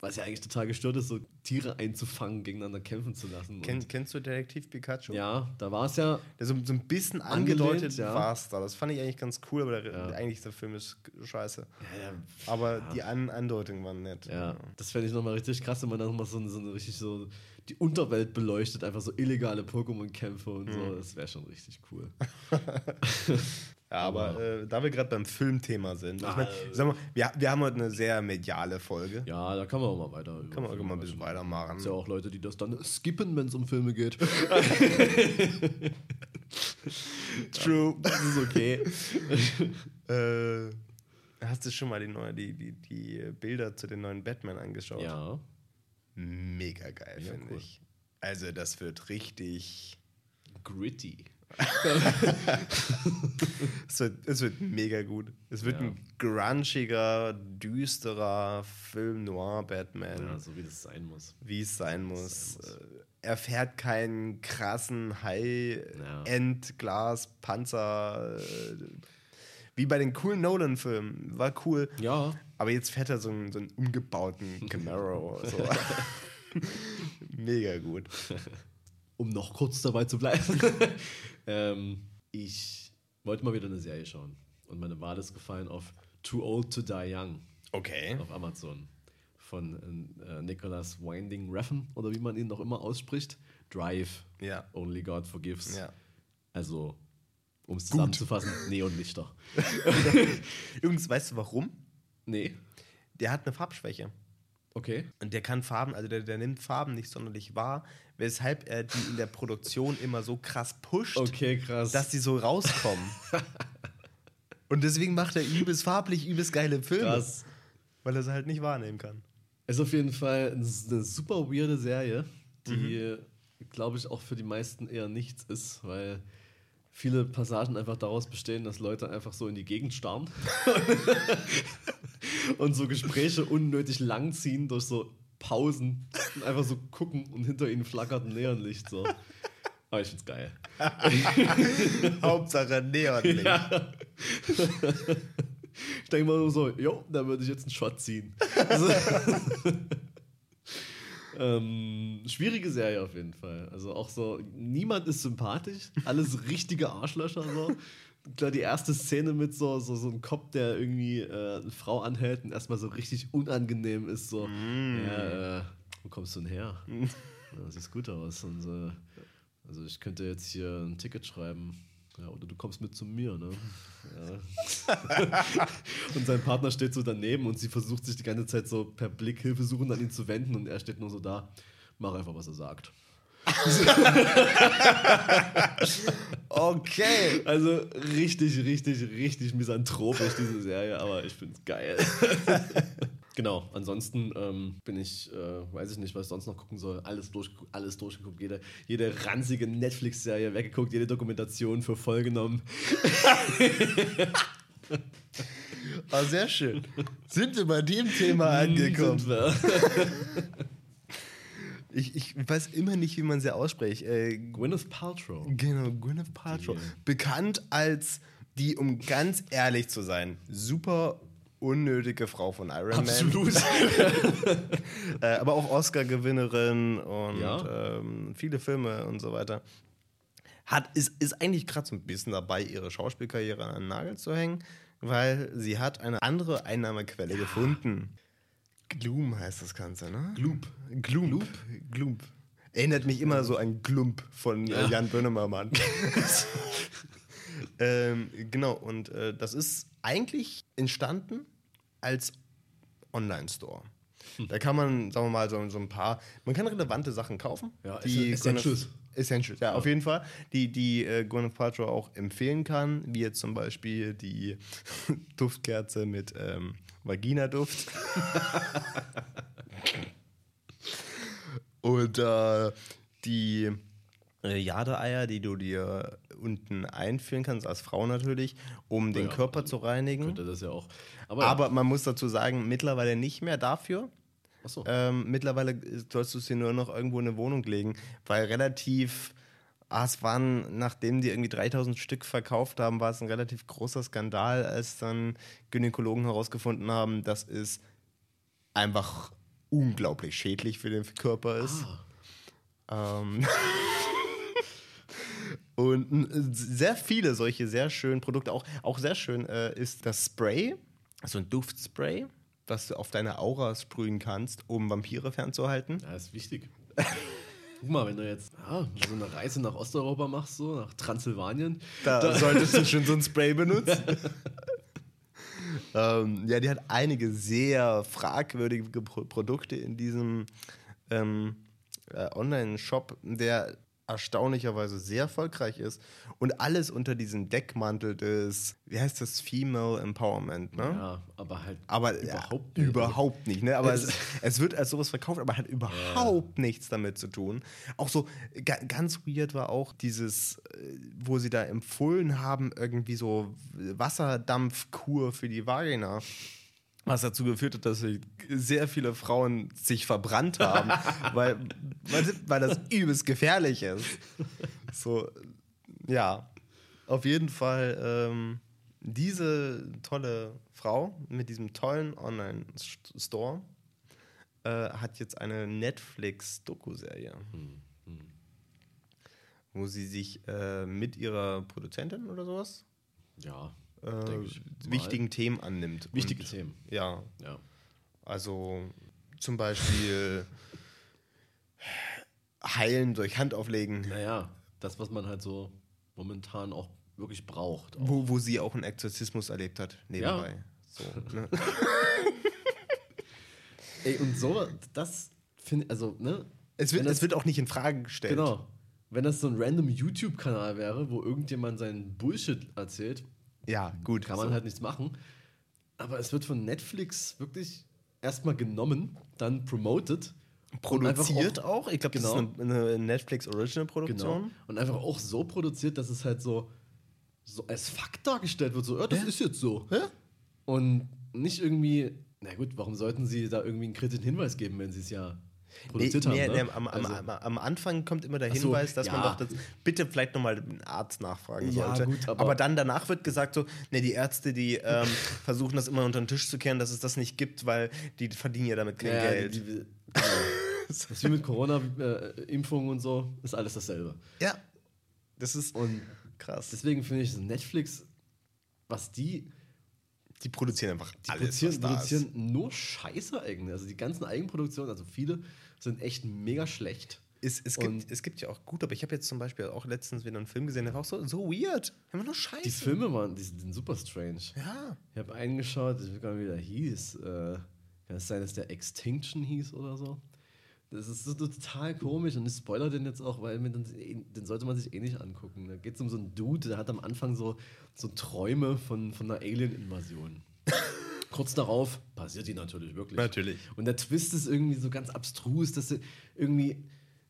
was ja eigentlich total gestört ist, so Tiere einzufangen, gegeneinander kämpfen zu lassen. Kenn, kennst du Detektiv Pikachu? Ja, da war es ja. Der so, so ein bisschen angedeutet ja. war es da. Das fand ich eigentlich ganz cool, aber der, ja. eigentlich der Film ist scheiße. Ja, aber die An Andeutungen waren nett. Ja, das fände ich nochmal richtig krass, wenn man dann nochmal so, so richtig so die Unterwelt beleuchtet, einfach so illegale Pokémon-Kämpfe und so. Mhm. Das wäre schon richtig cool. ja, aber äh, da wir gerade beim Filmthema sind, ich mein, sag mal, wir, wir haben heute eine sehr mediale Folge. Ja, da kann man auch mal weiter. Kann man auch mal ein bisschen weitermachen. Es ja auch Leute, die das dann skippen, wenn es um Filme geht. True. Das ist okay. äh, hast du schon mal die, neue, die, die, die Bilder zu den neuen Batman angeschaut? Ja mega geil, ja, finde cool. ich. Also, das wird richtig gritty. es, wird, es wird mega gut. Es wird ja. ein grunchiger, düsterer Film noir Batman. Ja, so wie es sein muss. Wie es sein muss. Sein muss. Äh, er fährt keinen krassen High-End-Glas-Panzer. Wie bei den coolen Nolan-Filmen. War cool. Ja. Aber jetzt fährt er so einen, so einen umgebauten Camaro. so. Mega gut. Um noch kurz dabei zu bleiben. ähm, ich wollte mal wieder eine Serie schauen. Und meine Wahl ist gefallen auf Too Old to Die Young. Okay. Auf Amazon. Von äh, Nicholas Winding Refn oder wie man ihn noch immer ausspricht. Drive. Ja. Only God Forgives. Ja. Also um es zusammenzufassen, Neonlichter. Übrigens, weißt du warum? Nee. Der hat eine Farbschwäche. Okay. Und der kann Farben, also der, der nimmt Farben nicht sonderlich wahr, weshalb er die in der Produktion immer so krass pusht, Okay, krass. dass die so rauskommen. Und deswegen macht er übelst farblich, übelst geile Filme. krass. Weil er sie halt nicht wahrnehmen kann. Ist auf jeden Fall eine super weirde Serie, die, glaube ich, auch für die meisten eher nichts ist, weil viele Passagen einfach daraus bestehen, dass Leute einfach so in die Gegend starren und so Gespräche unnötig langziehen durch so Pausen und einfach so gucken und hinter ihnen flackert ein Neonlicht so. Aber ich find's geil. Hauptsache Neonlicht. Ja. Ich denke mal so, jo, da würde ich jetzt einen Shot ziehen. Also, ähm, schwierige Serie auf jeden Fall. Also auch so, niemand ist sympathisch, alles richtige Arschlöcher so. Klar, die erste Szene mit so, so, so einem Kopf, der irgendwie äh, eine Frau anhält und erstmal so richtig unangenehm ist, so, ja, äh, wo kommst du denn her? Ja, sieht gut aus. Und, äh, also ich könnte jetzt hier ein Ticket schreiben. Ja, oder du kommst mit zu mir, ne? Ja. und sein Partner steht so daneben und sie versucht sich die ganze Zeit so per Blick Hilfe suchen an ihn zu wenden und er steht nur so da. Mach einfach, was er sagt. Okay. Also richtig, richtig, richtig misanthropisch, diese Serie, aber ich find's geil. genau, ansonsten ähm, bin ich, äh, weiß ich nicht, was ich sonst noch gucken soll. Alles, durch, alles durchgeguckt, jede, jede ranzige Netflix-Serie weggeguckt, jede Dokumentation für voll genommen. Ah, sehr schön. Sind wir bei dem Thema angekommen? Ich, ich weiß immer nicht, wie man sie ausspricht. Äh, Gwyneth Paltrow. genau, Gwyneth Paltrow. Die- Bekannt als die, um ganz ehrlich zu sein, super unnötige Frau von Iron Absolut. Man. Äh, aber auch Oscar-Gewinnerin und Ja. ähm, viele Filme und so weiter. Hat, ist, ist eigentlich gerade so ein bisschen dabei, ihre Schauspielkarriere an den Nagel zu hängen, weil sie hat eine andere Einnahmequelle gefunden. Gloom heißt das Ganze, ne? Gloop. Gloom. Gloom. Erinnert mich immer so an Glump von Ja. äh, Jan Böhmermann. ähm, genau, und äh, das ist eigentlich entstanden als Online-Store. Hm. Da kann man, sagen wir mal, so, so ein paar, man kann relevante Sachen kaufen. Ja, die Essentials. Essentials, ja, auf jeden Fall. Die, die äh, Gwyneth Paltrow auch empfehlen kann, wie jetzt zum Beispiel die Duftkerze mit ähm, Vagina-Duft. Und äh, die Jadeeier, die du dir unten einführen kannst, als Frau natürlich, um den Ja, Körper zu reinigen. Könnte das ja auch. Aber, Aber man muss dazu sagen, mittlerweile nicht mehr dafür. achso. Ähm, mittlerweile sollst du es dir nur noch irgendwo in eine Wohnung legen, weil relativ, ah, es waren, nachdem die irgendwie 3000 Stück verkauft haben, war es ein relativ großer Skandal, als dann Gynäkologen herausgefunden haben, dass es einfach unglaublich schädlich für den Körper ist. Ah. Ähm Und n- sehr viele solche sehr schönen Produkte, auch, auch sehr schön äh, ist das Spray, so ein Duftspray, was du auf deine Aura sprühen kannst, um Vampire fernzuhalten. Ja, ist wichtig. Guck mal, wenn du jetzt ja, so eine Reise nach Osteuropa machst, so nach Transsilvanien, Da, solltest du schon so ein Spray benutzen. ähm, ja, die hat einige sehr fragwürdige Pro Produkte in diesem ähm, äh, Online-Shop, der erstaunlicherweise sehr erfolgreich ist und alles unter diesem Deckmantel des, wie heißt das, Female Empowerment, ne? ja, aber halt Aber überhaupt ja, nicht. überhaupt nicht. Ne? Aber Es- es, wird als sowas verkauft, aber hat überhaupt nichts damit zu tun. Auch so ga, ganz weird war auch dieses, äh, wo sie da empfohlen haben, irgendwie so Wasserdampfkur für die Vagina. Was dazu geführt hat, dass sich sehr viele Frauen sich verbrannt haben, weil, weil, weil das übelst gefährlich ist. So, ja, auf jeden Fall ähm, diese tolle Frau mit diesem tollen Online-Store äh, hat jetzt eine Netflix-Doku-Serie, wo sie sich äh, mit ihrer Produzentin oder sowas ja, äh, ich wichtigen Themen annimmt. wichtige Und, Themen. Ja, Ja. also zum Beispiel heilen durch Handauflegen, Naja, das, was man halt so momentan auch wirklich braucht. Auch. wo, wo sie auch einen Exorzismus erlebt hat, nebenbei. So, ne? Ey, und so, das finde also, ne? Es wird, das- es wird auch nicht in Frage gestellt. Genau. Wenn das so ein random YouTube-Kanal wäre, wo irgendjemand seinen Bullshit erzählt, Ja, gut. kann man so. halt nichts machen. Aber es wird von Netflix wirklich erstmal genommen, dann promoted. produziert auch. Ich glaube, Genau. das ist eine, eine Netflix Original Genau. Produktion. Und einfach auch so produziert, dass es halt so, so als Fakt dargestellt wird. So, ja, das Ja. ist jetzt so. Ja. Und nicht irgendwie, na gut, warum sollten sie da irgendwie einen kritischen Hinweis geben, wenn sie es ja produziert Nee, haben? nee, ne? nee, am, am, Also- am, Anfang kommt immer der Ach so, Hinweis, dass man ja. doch das, bitte vielleicht nochmal den Arzt nachfragen Ja, sollte. gut, aber, aber- dann danach wird gesagt so, nee, die Ärzte, die ähm, versuchen das immer unter den Tisch zu kehren, dass es das nicht gibt, weil die verdienen ja damit kein Ja, Geld. Die, die, genau. das ist wie mit Corona-Impfungen und so, ist alles dasselbe. ja, das ist Und krass. deswegen finde ich Netflix, was die, die produzieren einfach die alles, produzieren, produzieren nur Scheiße eigentlich. Also die ganzen Eigenproduktionen, also viele, sind echt mega schlecht. Es, es, gibt, es gibt ja auch gut, aber ich habe jetzt zum Beispiel auch letztens wieder einen Film gesehen, der war auch so, so weird. Einfach nur Scheiße. Die Filme waren, die sind super strange. Ja. Ich habe einen geschaut, ich weiß gar nicht, wie der hieß. Äh, kann es sein, dass der Extinction hieß oder so? Das ist so total komisch und ich spoiler den jetzt auch, weil mir den, sollte man sich eh nicht angucken. Da geht es um so einen Dude, der hat am Anfang so, so Träume von, von einer Alien-Invasion. Kurz darauf passiert die natürlich wirklich. Natürlich. Und der Twist ist irgendwie so ganz abstrus, dass sie irgendwie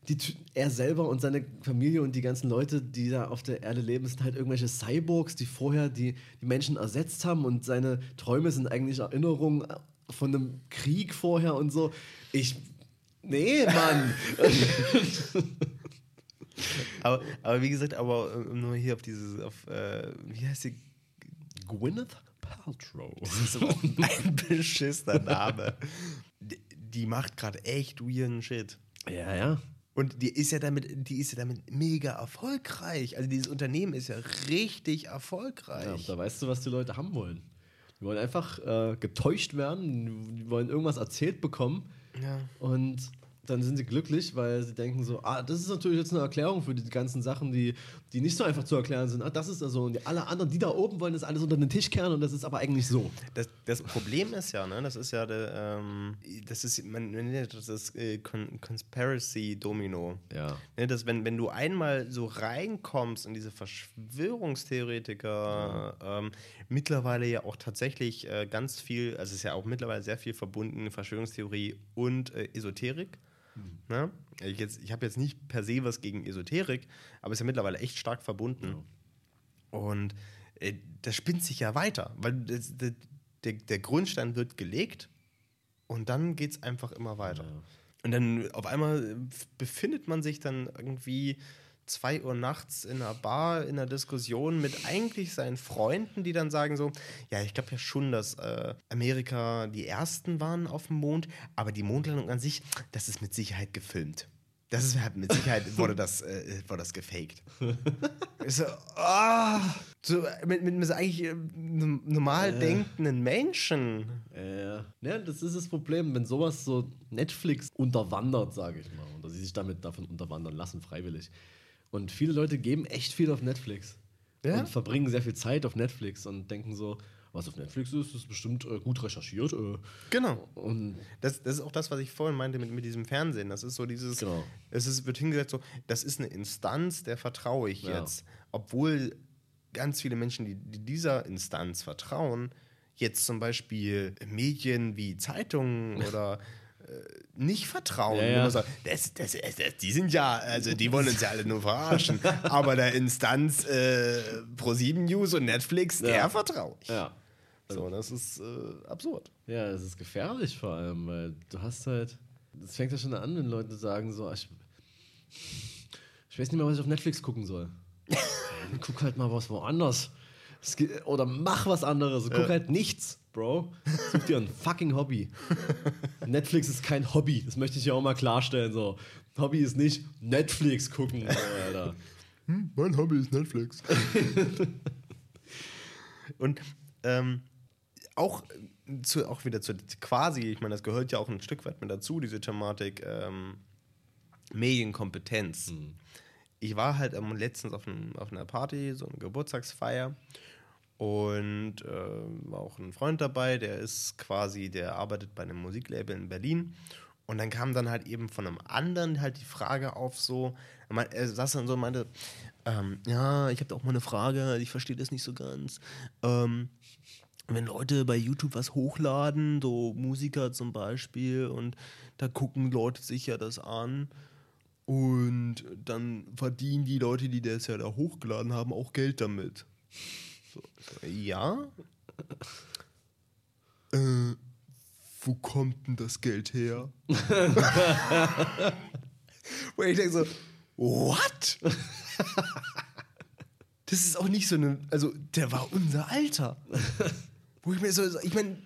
die, er selber und seine Familie und die ganzen Leute, die da auf der Erde leben, sind halt irgendwelche Cyborgs, die vorher die, die Menschen ersetzt haben und seine Träume sind eigentlich Erinnerungen von einem Krieg vorher und so. Ich. Nee, Mann! Aber, aber wie gesagt, aber äh, nur hier auf dieses, auf, äh, wie heißt die? Gwyneth Paltrow. Das ist aber auch ein beschissener Name. Die, die macht gerade echt weirden Shit. Ja, ja. Und die ist ja damit, die ist ja damit mega erfolgreich. Also dieses Unternehmen ist ja richtig ja. erfolgreich. Da weißt du, was die Leute haben wollen. Die wollen einfach äh, getäuscht werden, die wollen irgendwas erzählt bekommen. Ja. Und dann sind sie glücklich, weil sie denken so, ah, das ist natürlich jetzt eine Erklärung für die ganzen Sachen, die, die nicht so einfach zu erklären sind. Ah, das ist also, und die, alle anderen, die da oben wollen das alles unter den Tisch kehren und das ist aber eigentlich so. Das, das Problem ist ja, ne, das ist ja der, ähm, das ist, man nennt das das äh, Con Conspiracy Domino. Ja. Ne, dass wenn, wenn du einmal so reinkommst in diese Verschwörungstheoretiker, ähm, mittlerweile ja auch tatsächlich äh, ganz viel, also es ist ja auch mittlerweile sehr viel verbunden, Verschwörungstheorie und äh, Esoterik. Ne? Ich, jetzt- ich habe jetzt nicht per se was gegen Esoterik, aber es ist ja mittlerweile echt stark verbunden. Und äh, das spinnt sich ja weiter, weil das, das, der, der Grundstein wird gelegt und dann geht es einfach immer weiter. Und dann auf einmal äh, befindet man sich dann irgendwie zwei Uhr nachts in einer Bar in einer Diskussion mit eigentlich seinen Freunden, die dann sagen so, ja, ich glaube ja schon, dass äh, Amerika die Ersten waren auf dem Mond, aber die Mondlandung an sich, das ist mit Sicherheit gefilmt. Das ist mit Sicherheit wurde das, äh, wurde das gefaked. Ich so, ah, so, mit, mit, mit eigentlich äh, normal denkenden Menschen. Äh, ja, das ist das Problem, wenn sowas so Netflix unterwandert, sage ich mal, oder sie sich damit davon unterwandern lassen, freiwillig. Und viele Leute geben echt viel auf Netflix. Ja? Und verbringen sehr viel Zeit auf Netflix und denken so, was auf Netflix ist, ist bestimmt äh, gut recherchiert. Äh, Genau. und Das, das ist auch das, was ich vorhin meinte mit, mit diesem Fernsehen. Das ist so dieses, Genau. es ist, wird hingesetzt so, das ist eine Instanz, der vertraue ich Ja. jetzt. Obwohl ganz viele Menschen, die, die dieser Instanz vertrauen, jetzt zum Beispiel Medien wie Zeitungen oder nicht vertrauen. Ja, ja. sagt, das, das, das, die sind ja, also die wollen uns ja alle nur verarschen. Aber der Instanz äh, Pro7 News und Netflix, der Ja. vertraue ich. ja, So, das ist äh, absurd. Ja, es ist gefährlich vor allem, weil du hast halt. Das fängt ja schon an, wenn Leute sagen so, ich, ich weiß nicht mehr, was ich auf Netflix gucken soll. Guck halt mal was woanders. Geht, oder mach was anderes. Guck halt nichts, Bro. Such dir ein fucking Hobby. Netflix ist kein Hobby. Das möchte ich ja auch mal klarstellen. So. Hobby ist nicht Netflix gucken, Alter. Mein Hobby ist Netflix. Und ähm, auch, zu, auch wieder zu quasi, ich meine, das gehört ja auch ein Stück weit mit dazu, diese Thematik ähm, Medienkompetenz. Ich war halt ähm, letztens auf, einem, auf einer Party, so eine Geburtstagsfeier, Und äh, war auch ein Freund dabei, der ist quasi, der arbeitet bei einem Musiklabel in Berlin. Und dann kam dann halt eben von einem anderen halt die Frage auf so, er saß dann so und meinte, ähm, ja, ich habe da auch mal eine Frage, ich verstehe das nicht so ganz. Ähm, wenn Leute bei YouTube was hochladen, so Musiker zum Beispiel, und da gucken Leute sich ja das an und dann verdienen die Leute, die das ja da hochgeladen haben, auch Geld damit. So, ja. äh, wo kommt denn das Geld her? Wo ich denke so, what? Das ist auch nicht so eine, also der war unser Alter. Wo ich mir so, ich meine,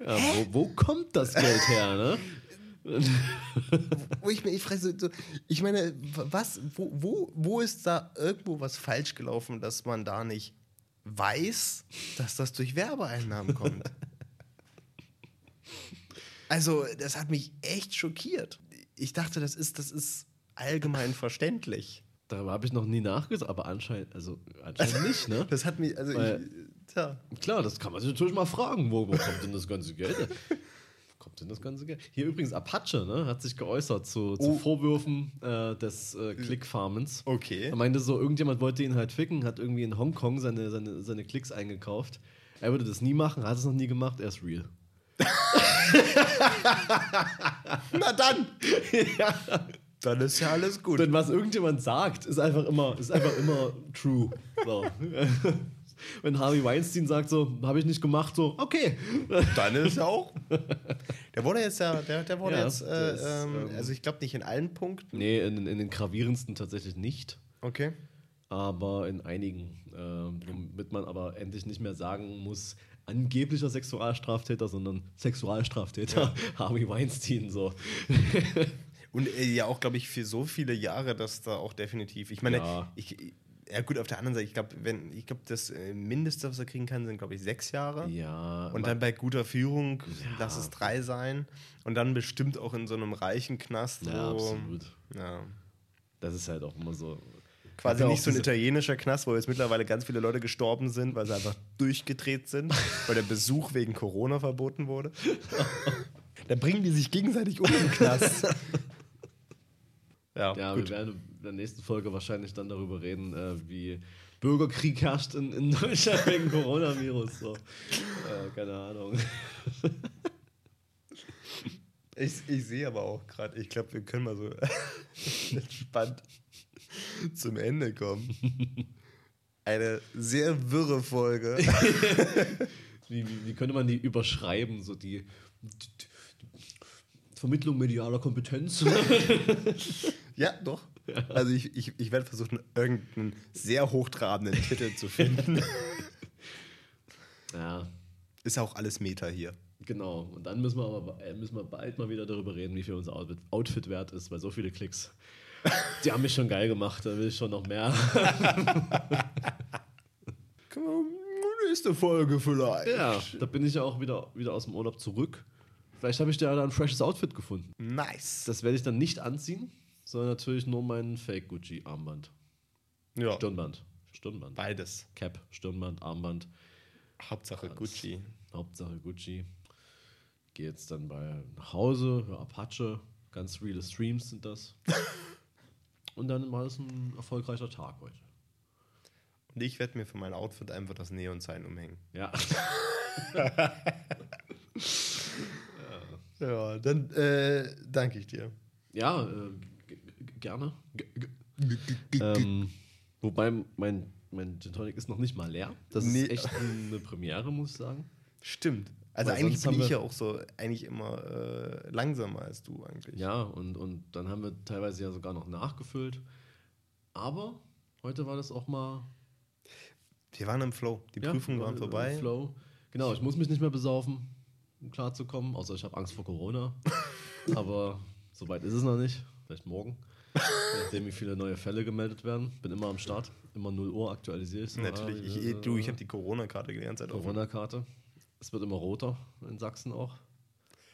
Ja, wo, wo kommt das Geld her, ne? wo ich mir, ich frage so, so, ich meine, was, wo, wo, wo ist da irgendwo was falsch gelaufen, dass man da nicht weiß, dass das durch Werbeeinnahmen kommt? Also, das hat mich echt schockiert. Ich dachte, das ist, das ist allgemein verständlich. Darüber habe ich noch nie nachgedacht, aber anscheinend, also anscheinend nicht, ne? Das hat mich, also Weil- ich, tja. Klar, das kann man sich natürlich mal fragen, wo, wo kommt denn das ganze Geld? Kommt denn das ganze Geld? Hier übrigens Apache, ne, hat sich geäußert zu, zu Oh. Vorwürfen äh, des äh, Clickfarmens. Okay. Er meinte so, irgendjemand wollte ihn halt ficken, hat irgendwie in Hongkong seine, seine, seine Klicks eingekauft. Er würde das nie machen, hat es noch nie gemacht, er ist real. Na dann! Dann ist ja alles gut. Denn was irgendjemand sagt, ist einfach immer, ist einfach immer true. So. Wenn Harvey Weinstein sagt so, habe ich nicht gemacht, so, okay. Dann ist ja auch. Der wurde jetzt ja, der, der wurde Ja, jetzt, äh, der ist, ähm, ähm, also ich glaube nicht in allen Punkten. Nee, in, in den gravierendsten tatsächlich nicht. Okay. aber in einigen, äh, womit man aber endlich nicht mehr sagen muss, angeblicher Sexualstraftäter, sondern Sexualstraftäter, Harvey Weinstein, so. Und äh, ja auch, glaube ich, für so viele Jahre, dass da auch definitiv. Ich meine, Ja. ich, ja gut, auf der anderen Seite, ich glaube, wenn, ich glaube, das äh, Mindeste, was er kriegen kann, sind, glaube ich, sechs Jahre. Ja, Und dann bei guter Führung, Ja. lass es drei sein. Und dann bestimmt auch in so einem reichen Knast, ja, wo, absolut. ja, Das ist halt auch immer so. quasi nicht so ein italienischer Knast, wo jetzt mittlerweile ganz viele Leute gestorben sind, weil sie einfach durchgedreht sind, weil der Besuch wegen Corona verboten wurde. da bringen die sich gegenseitig um im Knast. ja, Ja, gut. wir werden in der nächsten Folge wahrscheinlich dann darüber reden, äh, wie Bürgerkrieg herrscht in, in Deutschland wegen Coronavirus. So. Äh, keine Ahnung. Ich, ich sehe aber auch gerade, ich glaube, wir können mal so entspannt zum Ende kommen. Eine sehr wirre Folge. Wie, wie, wie könnte man die überschreiben? So die, die, die Vermittlung medialer Kompetenz. Ja, doch. Also ich, ich, ich werde versuchen, irgendeinen sehr hochtrabenden Titel zu finden. ja, Ist auch alles Meta hier. genau. Und dann müssen wir aber äh, müssen wir bald mal wieder darüber reden, wie viel unser Outfit, Outfit wert ist, weil so viele Klicks. Die haben mich schon geil gemacht, da will ich schon noch mehr. Nächste Folge vielleicht. Ja, da bin ich ja auch wieder, wieder aus dem Urlaub zurück. Vielleicht habe ich da ein freshes Outfit gefunden. Nice. Das werde ich dann nicht anziehen, sondern natürlich nur mein Fake Gucci Armband. Ja. Stirnband. Stirnband. Beides. Cap, Stirnband, Armband. Hauptsache Gucci. Hauptsache Gucci. Gehe jetzt dann bei nach Hause, höre Apache, ganz reale Streams sind das. Und dann war es ein erfolgreicher Tag heute. Und ich werde mir für mein Outfit einfach das Neon-Sign umhängen. Ja. Ja, dann äh, danke ich dir. Ja, äh, gerne. G ähm, wobei mein, mein Gin Tonic ist noch nicht mal leer. Das Nee. ist echt eine Premiere, muss ich sagen. Stimmt. Also Weil eigentlich bin ich ja auch so, eigentlich immer äh, langsamer als du eigentlich. Ja, und, und dann haben wir teilweise ja sogar noch nachgefüllt. Aber heute war das auch mal. Wir waren im Flow. Die ja, Prüfungen war waren im vorbei. Flow. Genau, ich muss mich nicht mehr besaufen, um klarzukommen, außer ich habe Angst vor Corona. Aber soweit ist es noch nicht. Vielleicht morgen. Nachdem, wie viele neue Fälle gemeldet werden. Bin immer am Start. Immer 0 Uhr aktualisiere ich. so, Natürlich. Ich, du, ich habe die Corona-Karte die ganze Zeit. Corona-Karte. Es wird immer roter in Sachsen auch.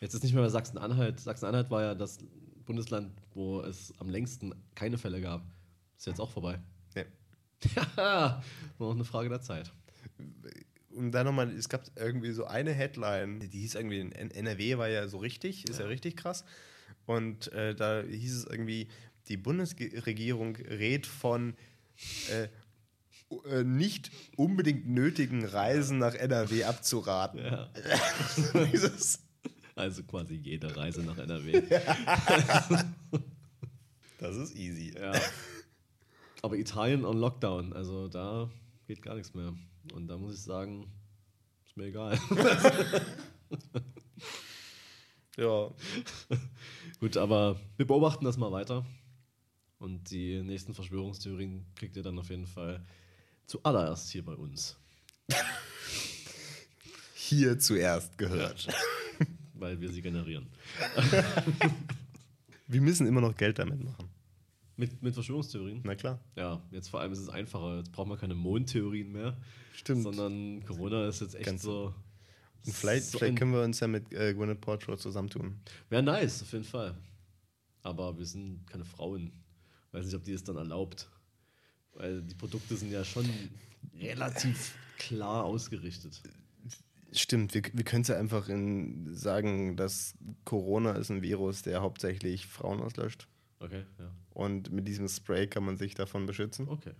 Jetzt ist nicht mehr bei Sachsen-Anhalt. Sachsen-Anhalt war ja das Bundesland, wo es am längsten keine Fälle gab. Ist jetzt auch vorbei. Ja. Ja, nur noch eine Frage der Zeit. und dann nochmal, es gab irgendwie so eine Headline, die hieß irgendwie, NRW war ja so richtig, ist ja, ja richtig krass. Und äh, da hieß es irgendwie, die Bundesregierung rät von äh, äh, nicht unbedingt nötigen Reisen nach NRW abzuraten. Ja. also quasi jede Reise nach NRW. das ist easy. Ja. Aber Italien on Lockdown, also da geht gar nichts mehr. Und da muss ich sagen, ist mir egal. ja. Gut, aber wir beobachten das mal weiter. Und die nächsten Verschwörungstheorien kriegt ihr dann auf jeden Fall zuallererst hier bei uns. Hier zuerst gehört. Ja. Weil wir sie generieren. wir müssen immer noch Geld damit machen. Mit, mit Verschwörungstheorien? Na klar. Ja, jetzt vor allem ist es einfacher. Jetzt brauchen wir keine Mondtheorien mehr. Stimmt. Sondern Corona ist jetzt echt Ganz so. Und vielleicht, so vielleicht können wir uns ja mit äh, Gwyneth Paltrow zusammentun. Wäre nice, auf jeden Fall. Aber wir sind keine Frauen. Weiß nicht, ob die es dann erlaubt. Weil die Produkte sind ja schon relativ klar ausgerichtet. Stimmt, wir, wir können es ja einfach in, sagen, dass Corona ist ein Virus, der hauptsächlich Frauen auslöscht. Okay, ja. Und mit diesem Spray kann man sich davon beschützen. Okay.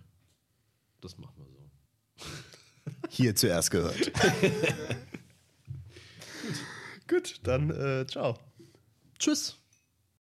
Das machen wir so. Hier zuerst gehört. Gut. Gut, dann äh, ciao. Tschüss.